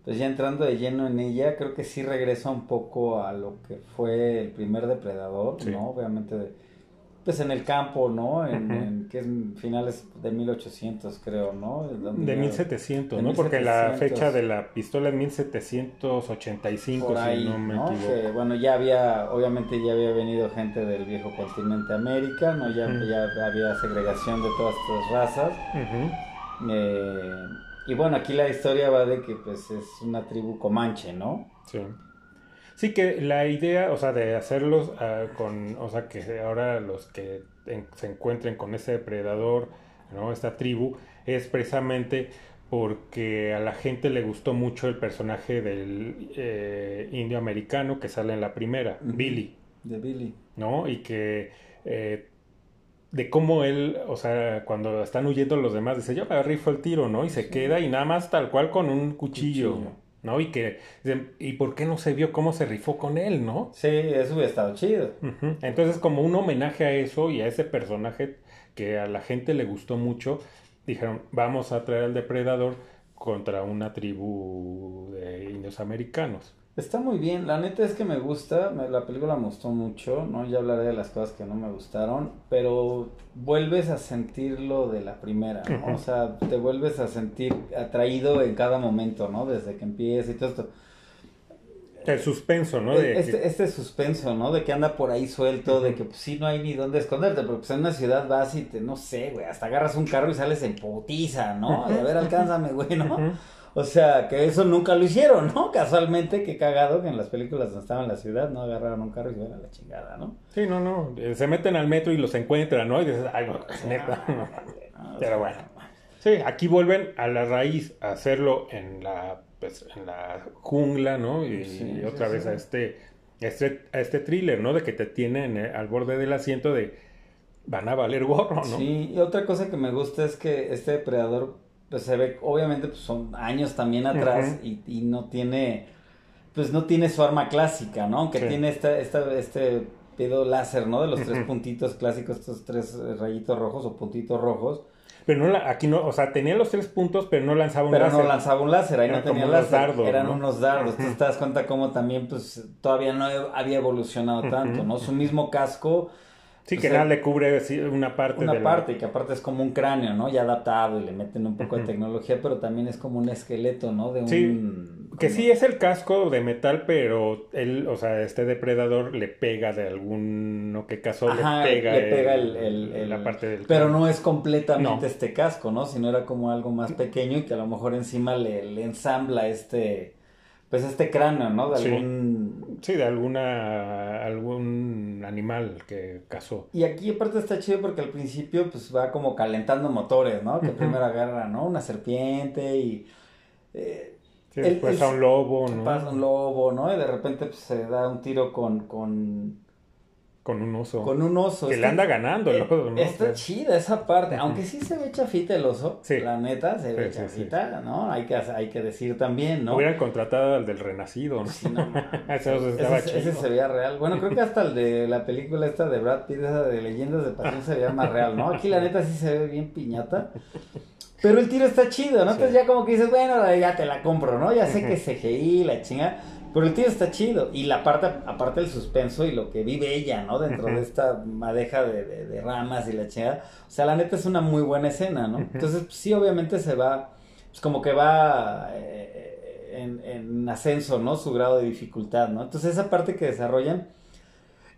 pues ya entrando de lleno en ella, creo que sí regresa un poco a lo que fue el primer depredador, ¿no? Obviamente pues en el campo, ¿no? En, que es finales de 1800, creo, ¿no? de 1700, ¿no? Porque la fecha de la pistola es 1785, Por ahí, si no me equivoco. Que, bueno, ya había, obviamente ya había venido gente del viejo continente América, ¿no? Ya, ya había segregación de todas estas razas. eh, y bueno, aquí la historia va de que pues es una tribu comanche, ¿no? Sí. Sí, que la idea, o sea, de hacerlos ah, con, o sea, que ahora los que se encuentren con ese depredador, ¿no? Esta tribu, es precisamente porque a la gente le gustó mucho el personaje del eh, indio americano que sale en la primera, Billy. De Billy. ¿No? Y que eh, de cómo él, o sea, cuando están huyendo los demás, dice, yo me rifo el tiro, ¿no? Y se queda y nada más tal cual con un cuchillo. ¿No? Y que, ¿y por qué no se vio cómo se rifó con él, no? Sí, eso hubiera estado chido. Entonces, como un homenaje a eso y a ese personaje que a la gente le gustó mucho, dijeron, vamos a traer al depredador contra una tribu de indios americanos. Está muy bien, la neta es que me gusta, la película me gustó mucho, ¿no? Ya hablaré de las cosas que no me gustaron, pero vuelves a sentir lo de la primera, ¿no? O sea, te vuelves a sentir atraído en cada momento, ¿no? Desde que empieza y todo esto. El suspenso, ¿no? De este, este suspenso, ¿no? De que anda por ahí suelto, de que pues sí no hay ni dónde esconderte, porque pues en una ciudad vas y te, no sé, güey, hasta agarras un carro y sales en putiza, ¿no? a ver, alcánzame, güey, ¿no? O sea, que eso nunca lo hicieron, ¿no? Casualmente, qué cagado que en las películas donde estaban en la ciudad no agarraron un carro y se a la chingada, ¿no? Sí, no, no. Eh, se meten al metro y los encuentran, ¿no? Y dices, ay, no, neta. Pero bueno. Sí, aquí vuelven a la raíz a hacerlo en la, pues, en la jungla, ¿no? Y, otra vez a este, este, a este thriller, ¿no? De que te tienen eh, al borde del asiento de van a valer gorro, ¿no? Sí, y otra cosa que me gusta es que este depredador pues se ve, obviamente, pues son años también atrás y, y, no tiene, pues no tiene su arma clásica, ¿no? Aunque tiene esta, esta, este pedo láser, ¿no? De los tres puntitos clásicos, estos tres rayitos rojos o puntitos rojos. Pero no, aquí no, o sea, tenía los tres puntos, pero no lanzaba un láser. Pero no lanzaba un láser, ahí no tenía láser. eran unos dardos. Entonces te das cuenta cómo también, pues, todavía no había evolucionado tanto, ¿no? Su mismo casco Sí, que nada le cubre una parte. Una parte, que aparte es como un cráneo, ¿no? Ya adaptado y le meten un poco de tecnología, pero también es como un esqueleto, ¿no? De sí, que sí es el casco de metal, pero él, o sea, este depredador le pega de algún, ¿qué caso le pega? Le pega el, la parte del... Pero no es completamente este casco, ¿no? Sino era como algo más pequeño y que a lo mejor encima le, le ensambla este pues este cráneo, ¿no? De algún... Sí, de alguna, algún animal que cazó. Y aquí aparte está chido porque al principio pues va como calentando motores, ¿no? Que primero agarra, ¿no? Una serpiente y... Eh, después a un lobo, ¿no? Pasa un lobo, ¿no? Y de repente pues, se da un tiro con, con con un oso. Con un oso. Que le anda ganando el oso, ¿no? Está chida esa parte. Aunque sí se ve chafita el oso. Sí. La neta, se ve chafita, ¿no? Hay que, hay que decir también, ¿no? Hubieran contratado al del Renacido, ¿no? Sí, no, ese, se veía real. Bueno, creo que hasta el de la película esta de Brad Pitt, esa de Leyendas de Pasión, se veía más real, ¿no? Aquí la neta sí se ve bien piñata. Pero el tiro está chido, ¿no? Entonces ya como que dices, bueno, ya te la compro, ¿no? Ya sé que CGI, la chinga. Pero el tío está chido. Y la parte, aparte del suspenso y lo que vive ella, ¿no? Dentro de esta madeja de, ramas y la chingada. O sea, la neta es una muy buena escena, ¿no? Entonces, sí, obviamente se va, pues como que va eh, en, en, ascenso, ¿no? Su grado de dificultad, ¿no? Entonces, esa parte que desarrollan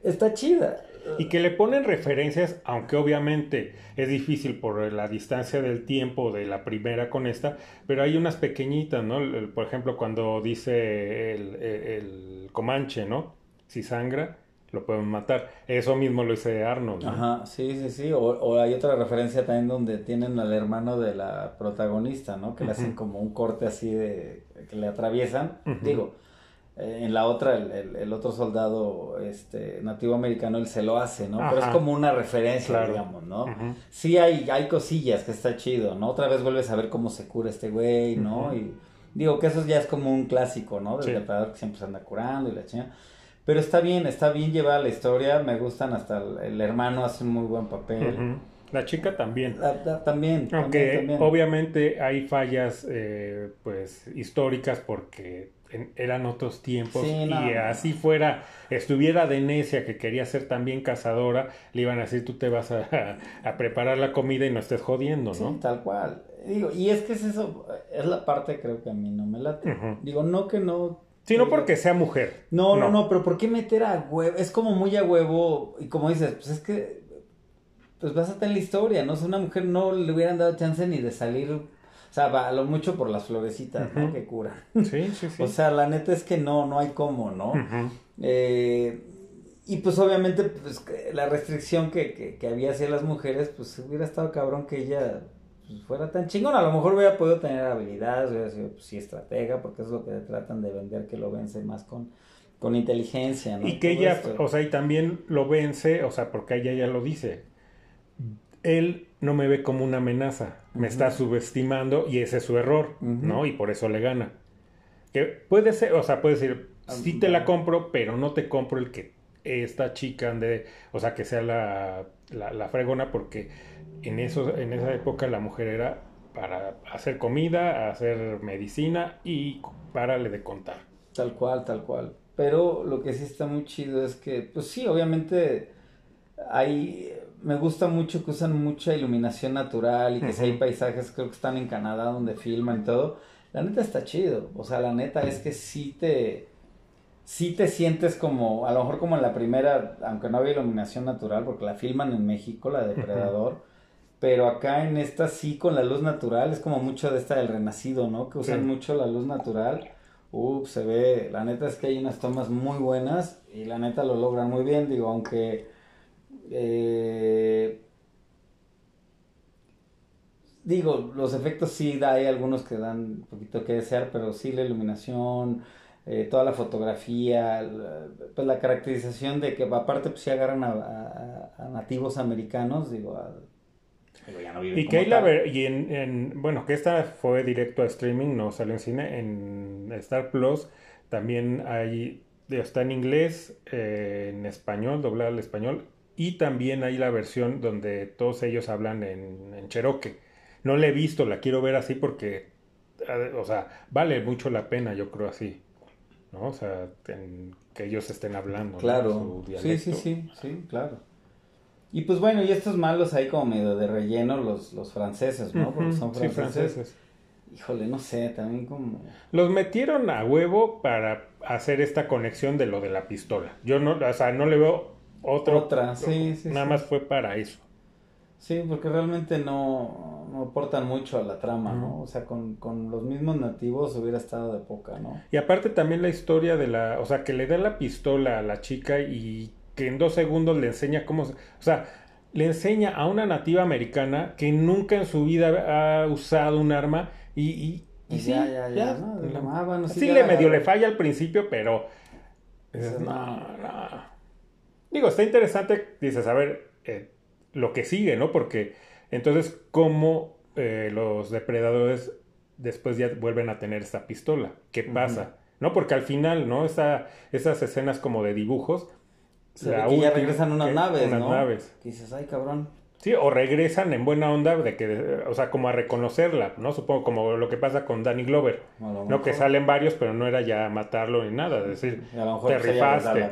está chida. Y que le ponen referencias, aunque obviamente es difícil por la distancia del tiempo de la primera con esta, pero hay unas pequeñitas, ¿no? Por ejemplo, cuando dice el, Comanche, ¿no? Si sangra, lo pueden matar. Eso mismo lo dice Arnold. ¿no? Ajá, sí, sí, sí. O, hay otra referencia también donde tienen al hermano de la protagonista, ¿no? Que le hacen como un corte así de... que le atraviesan. Digo, eh, en la otra, el, el, otro soldado este, nativo americano, él se lo hace, ¿no? Pero es como una referencia, digamos, ¿no? Sí hay, hay cosillas que está chido, ¿no? Otra vez vuelves a ver cómo se cura este güey, ¿no? Y digo que eso ya es como un clásico, ¿no? Del depredador que siempre se anda curando y la chingada. Pero está bien, está bien llevada la historia, me gustan hasta el, hermano hace un muy buen papel. La chica también. también. Aunque obviamente hay fallas, eh, pues, históricas porque eran otros tiempos y así fuera, estuviera de necia que quería ser también cazadora, le iban a decir tú te vas a, preparar la comida y no estés jodiendo, ¿no? Sí, tal cual. Digo, y es que es eso, es la parte creo que a mí no me late. Digo, no que no... Sí, no porque sea mujer. No, no, no, pero ¿por qué meter a huevo? Es como muy a huevo y como dices, pues es que pues vas a tener la historia, ¿no? Si una mujer no le hubieran dado chance ni de salir o sea, va lo mucho por las florecitas, ¿no? Que cura. Sí, sí, sí. o sea, la neta es que no, no hay cómo, ¿no? eh, y pues obviamente, pues la restricción que, que, había hacia las mujeres, pues hubiera estado cabrón que ella pues, fuera tan chingona. A lo mejor hubiera podido tener habilidades, hubiera sido, pues sí, estratega, porque es lo que tratan de vender, que lo vence más con, con inteligencia, ¿no? Y que ella, o sea, y también lo vence, o sea, porque ella ya lo dice. Él no me ve como una amenaza, me está subestimando y ese es su error, ¿no? Y por eso le gana. Que puede ser, o sea, puede decir, sí te la compro, pero no te compro el que esta chica ande, o sea, que sea la, la, fregona, porque en, eso, en esa época la mujer era para hacer comida, hacer medicina y párale de contar. Tal cual, tal cual. Pero lo que sí está muy chido es que, pues sí, obviamente hay, me gusta mucho que usan mucha iluminación natural y que si hay paisajes, creo que están en Canadá donde filman todo. La neta está chido. O sea, la neta es que sí te, sí te sientes como, a lo mejor como en la primera, aunque no había iluminación natural, porque la filman en México, la de Depredador. Pero acá en esta sí con la luz natural, es como mucho de esta del renacido, ¿no? Que usan mucho la luz natural. Uf, se ve, la neta es que hay unas tomas muy buenas y la neta lo logran muy bien, digo, aunque eh, digo, los efectos sí da, hay algunos que dan un poquito que desear, pero sí la iluminación, eh, toda la fotografía, la, pues la caracterización de que aparte pues sí agarran a, nativos americanos, digo, y que hay la y en, bueno que esta fue directo a streaming no salió en cine en Star Plus también hay está en inglés eh, en español doblada al español y también hay la versión donde todos ellos hablan en, en Cherokee. No la he visto, la quiero ver así porque, o sea, vale mucho la pena, yo creo así. ¿No? O sea, que ellos estén hablando. Claro. sí, sí, sí, sí, claro. Y pues bueno, y estos malos ahí como medio de relleno, los, los franceses, ¿no? Porque son franceses. Sí, franceses. Híjole, no sé, también como... Los metieron a huevo para hacer esta conexión de lo de la pistola. Yo no, o sea, no le veo otra, sí, sí. Nada más fue para eso. Sí, porque realmente no, no aportan mucho a la trama, ¿no? O sea, con, los mismos nativos hubiera estado de poca, ¿no? Y aparte también la historia de la, o sea, que le da la pistola a la chica y que en dos segundos le enseña cómo, o sea, le enseña a una nativa americana que nunca en su vida ha usado un arma y, y, y sí, ya, ya, ya, ¿no? sí, le medio le falla al principio, pero... no, no. Digo, está interesante, dices, a ver, eh, lo que sigue, ¿no? Porque entonces, ¿cómo eh, los depredadores después ya vuelven a tener esta pistola? ¿Qué pasa? ¿No? Porque al final, ¿no? Esa, esas escenas como de dibujos. Se ve que ya regresan unas naves, unas naves. dices, ay, cabrón. Sí, o regresan en buena onda de que, o sea, como a reconocerla, ¿no? Supongo como lo que pasa con Danny Glover, ¿no? Que salen varios, pero no era ya matarlo ni nada, es decir, a lo mejor te rifaste.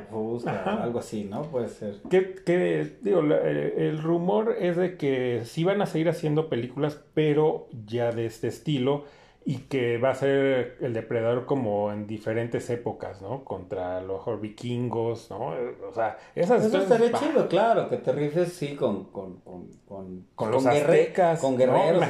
algo así, ¿no? Puede ser. Que, que digo, el rumor es de que sí van a seguir haciendo películas, pero ya de este estilo, y que va a ser el depredador como en diferentes épocas, ¿no? Contra los vikingos, ¿no? O sea, esas Eso estaría chido, claro, que te rifes, sí, con, con, con, con, con los aztecas. Con guerreros.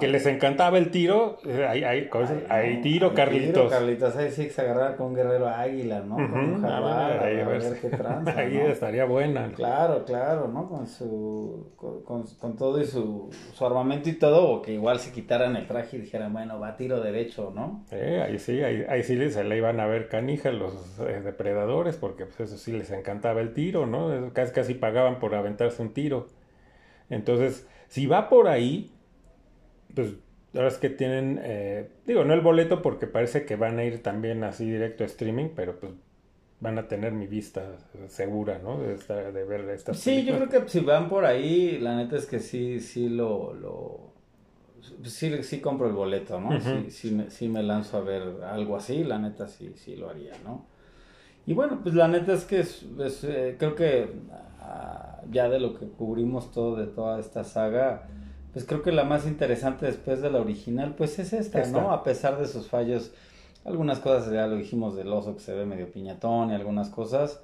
que les encantaba el tiro, hay, hay, hay tiro, Carlitos. Tiro, Carlitos, ahí sí se agarraba con un guerrero águila, ¿no? Con un jaguar, ahí, a ver, qué tranza, Ahí estaría buena. Claro, claro, ¿no? Con su, con, con, todo y su, su armamento y todo, o que igual se quitaran el traje y dijeran, bueno, va a tiro derecho, ¿no? Eh, ahí sí, ahí, ahí sí se le iban a ver canijas los eh, depredadores, porque pues eso sí les encantaba el tiro, ¿no? Casi, casi pagaban por aventarse un tiro. Entonces, si va por ahí, pues ahora es que tienen, eh, digo, no el boleto porque parece que van a ir también así directo a streaming, pero pues van a tener mi vista segura, ¿no? De, de ver esta Sí, yo creo que si van por ahí, la neta es que sí, sí lo, lo sí, sí compro el boleto, ¿no? sí, me, sí, me, lanzo a ver algo así, la neta sí, sí lo haría, ¿no? Y bueno, pues la neta es que es, eh, creo que ah, ya de lo que cubrimos todo de toda esta saga, pues creo que la más interesante después de la original, pues es esta, ¿no? A pesar de sus fallos, algunas cosas ya lo dijimos del oso que se ve medio piñatón y algunas cosas,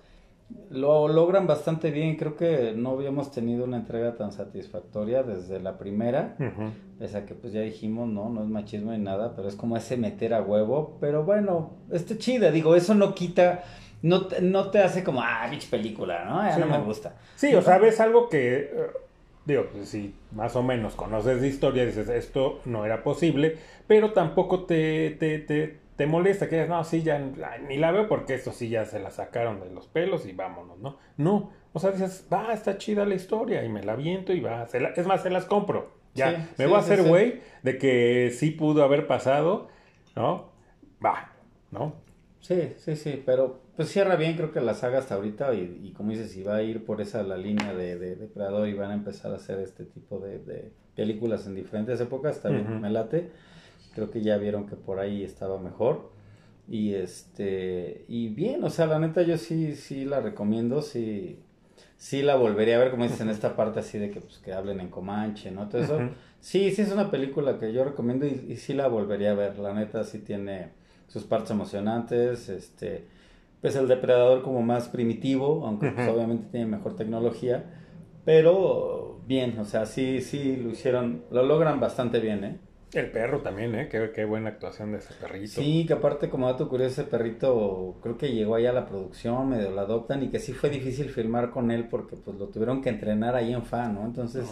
lo logran bastante bien. Creo que no habíamos tenido una entrega tan satisfactoria desde la primera. Esa que pues ya dijimos, no, no es machismo ni nada, pero es como ese meter a huevo. Pero bueno, está chida. Digo, eso no quita, no, no te hace como, ah, bitch película, ¿no? Ya no me gusta. Sí, o sea, ves algo que, eh, digo, pues si más o menos conoces de historia, dices, esto no era posible, pero tampoco te, te, te te molesta que digas, no, sí, ya ni la veo porque esto sí ya se la sacaron de los pelos y vámonos, ¿no? No, o sea, dices, va, está chida la historia y me la viento y va, es más, se las compro. Ya, me voy a hacer güey de que sí pudo haber pasado, ¿no? va, ¿no? Sí, sí, sí, pero pues cierra bien creo que la saga hasta ahorita y, y como dices, si va a ir por esa la línea de, de Depredador y van a empezar a hacer este tipo de, de películas en diferentes épocas, está bien, Ujú. me late. Creo que ya vieron que por ahí estaba mejor. Y este, y bien, o sea, la neta yo sí, sí la recomiendo, sí, sí la volvería a ver, como dices, en esta parte así de que, pues, que hablen en Comanche, ¿no? Todo eso. Sí, sí es una película que yo recomiendo y, y sí la volvería a ver. La neta sí tiene sus partes emocionantes, este, pues el depredador como más primitivo, aunque pues, obviamente tiene mejor tecnología, pero bien, o sea, sí, sí lo hicieron, lo logran bastante bien, ¿eh? El perro también, ¿eh? Qué, qué buena actuación de ese perrito. Sí, que aparte como dato curioso ese perrito creo que llegó allá a la producción, medio lo adoptan y que sí fue difícil filmar con él porque pues lo tuvieron que entrenar ahí en FA, ¿no? Entonces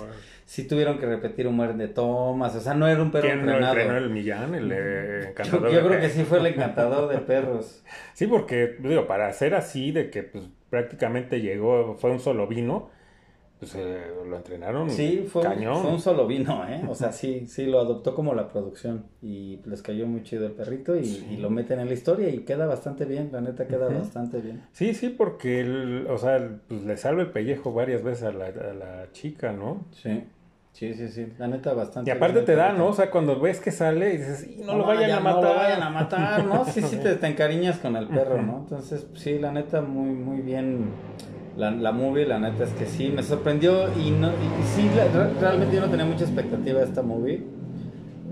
sí tuvieron que repetir un muerte de tomas, o sea, no era un perro ¿Quién entrenado. entrenó el Millán, el eh, Yo, encantador? yo de creo que sí fue el encantador de perros. Sí, porque, digo, para hacer así, de que pues prácticamente llegó, fue un solo vino, pues eh, lo entrenaron Sí, fue, cañón. fue un solo vino, ¿eh? O sea, sí, sí, lo adoptó como la producción y les cayó muy chido el perrito y, Sí. y lo meten en la historia y queda bastante bien, la neta queda bastante bien. Sí, sí, porque, el- o sea, pues le salva el pellejo varias veces a la, a la chica, ¿no? Sí, sí, sí, sí, la neta bastante Y aparte el te da. ¿no? O sea, cuando ves que sale y dices, "Y no, lo vayan ya a matar. No lo vayan a matar, ¿no? Sí, sí, te, te encariñas con el perro, ¿no? Entonces, sí, la neta, muy, muy bien. La, la movie, la neta es que sí, me sorprendió y, no, y sí, la- re- realmente yo no tenía mucha expectativa de esta movie.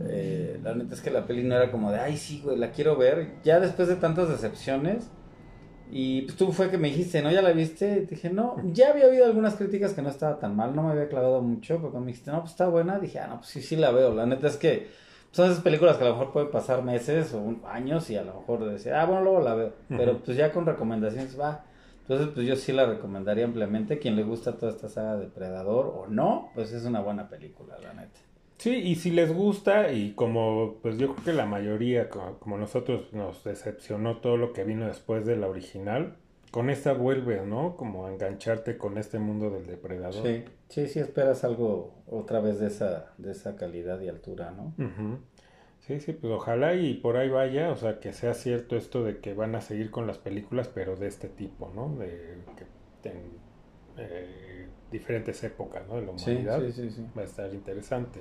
Eh, la neta es que la peli no era como de, ay, sí, güey, la quiero ver. Ya después de tantas decepciones, y pues tú fue que me dijiste, ¿no? ¿Ya la viste? Y dije, no, ya había habido algunas críticas que no estaba tan mal, no me había clavado mucho, pero cuando me dijiste, no, pues está buena, dije, ah, no, pues sí, sí la veo. La neta es que son esas películas que a lo mejor pueden pasar meses o años y a lo mejor decir, ah, bueno, luego la veo. Pero pues ya con recomendaciones va. Entonces, pues yo sí la recomendaría ampliamente. Quien le gusta toda esta saga de Predador o no, pues es una buena película, la neta. Sí, y si les gusta, y como pues yo creo que la mayoría, como, como nosotros, nos decepcionó todo lo que vino después de la original, con esta vuelves, ¿no? Como a engancharte con este mundo del depredador. Sí, sí, sí esperas algo otra vez de esa, de esa calidad y altura, ¿no? Ujú. Sí, sí, pues ojalá y por ahí vaya, o sea, que sea cierto esto de que van a seguir con las películas, pero de este tipo, ¿no? De que en eh, diferentes épocas, ¿no? De la humanidad. sí, sí, sí. Va a estar interesante.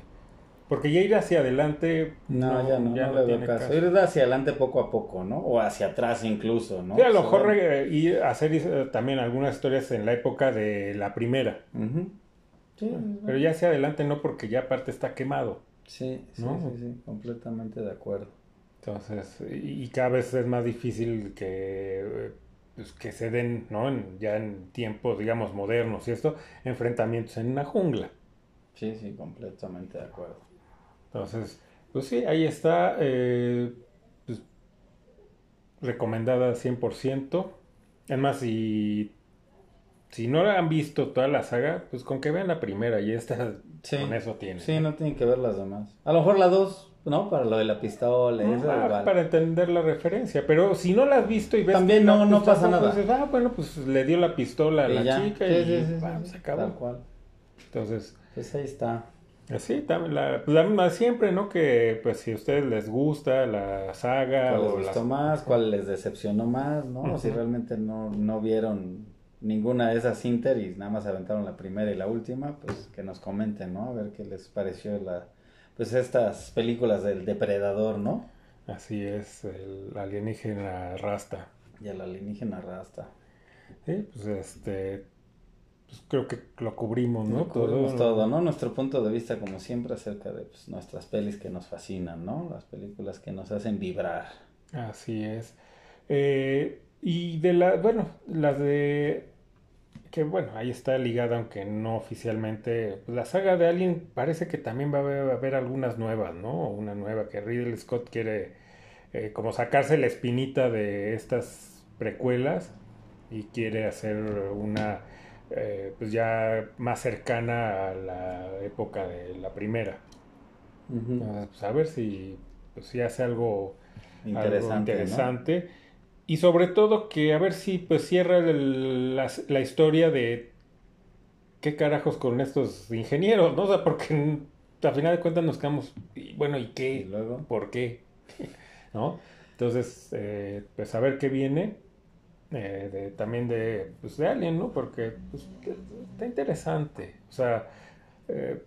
Porque ya ir hacia adelante, No, ya no, no, le veo tiene caso. Ir hacia adelante poco a poco, ¿no? O hacia atrás incluso, ¿no? Sí, a lo mejor eh, ir a hacer eh, también algunas historias en la época de la primera. Sí, Pero ya hacia adelante no, porque ya aparte está quemado. Sí, sí, ¿no? sí, sí, completamente de acuerdo. Entonces, y, y cada vez es más difícil que, pues, que se den, ¿no? En- ya en tiempos, digamos, modernos y esto, enfrentamientos en una jungla. Sí, sí, completamente de acuerdo. Entonces, pues sí, ahí está. eh, pues, recomendada 100%. Además, si, si no la han visto toda la saga, pues con que vean la primera y esta, Sí. con eso tienen. Sí, no tienen que ver las demás. A lo mejor la dos, ¿no? Para lo de la pistola, eso Ah, igual. para entender la referencia, pero si no la has visto y ves También que no- no pasa nada. dices, ah, bueno, pues le dio la pistola a Y la ya. chica Sí, y sí, sí, sí, sí, se acabó. Tal cual. Entonces, Pues ahí está. así, también la, pues, la misma siempre, ¿no? Que pues si a ustedes les gusta la saga ¿Cuál les o gustó las- más? ¿Cuál les decepcionó más? ¿no? O si realmente no, no vieron ninguna de esas Inter y nada más aventaron la primera y la última, pues que nos comenten, ¿no? A ver qué les pareció la, pues estas películas del depredador, ¿no? Así es, el alienígena rasta. Y el alienígena rasta. Sí, pues este, pues creo que lo cubrimos, ¿no? Cubrimos todo, ¿no? Nuestro punto de vista, como siempre, acerca de pues, nuestras pelis que nos fascinan, ¿no? Las películas que nos hacen vibrar. Así es. Eh, y de la, bueno, las de, que bueno, ahí está ligada, aunque no oficialmente, pues la saga de Alien parece que también va a haber, algunas nuevas, ¿no? Una nueva que Ridley Scott quiere eh, como sacarse la espinita de estas precuelas y quiere hacer una, eh, pues ya más cercana a la época de la primera. Entonces, pues a ver si, pues, si hace algo algo Interesante, ¿no? Y sobre todo que a ver si pues cierra el- la, la historia de qué carajos con estos ingenieros, ¿no? O sea, porque mm, a final de cuentas nos quedamos, y bueno, ¿y Y qué? luego... ¿Por qué? ¿No? Entonces, eh, pues a ver qué viene. eh, de- también de, pues, de Alien, ¿no? Porque pues, está interesante. O sea, eh,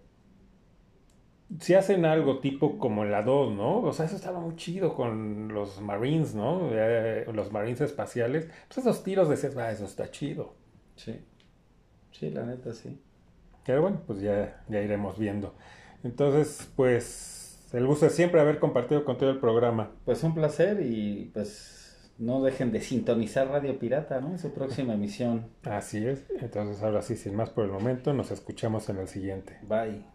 si hacen algo tipo como la 2, ¿no? O sea, eso estaba muy chido con los Marines, ¿no? Eh, los Marines espaciales. Pues esos tiros decías, ah, eso está chido. Sí. Sí, la neta, sí. Pero bueno, pues ya, ya iremos viendo. Entonces, pues, el gusto es siempre haber compartido con todo el programa. Pues un placer y pues no dejen de sintonizar Radio Pirata, ¿no? En su próxima emisión. Así es. Entonces, ahora sí, sin más por el momento, nos escuchamos en el siguiente. Bye.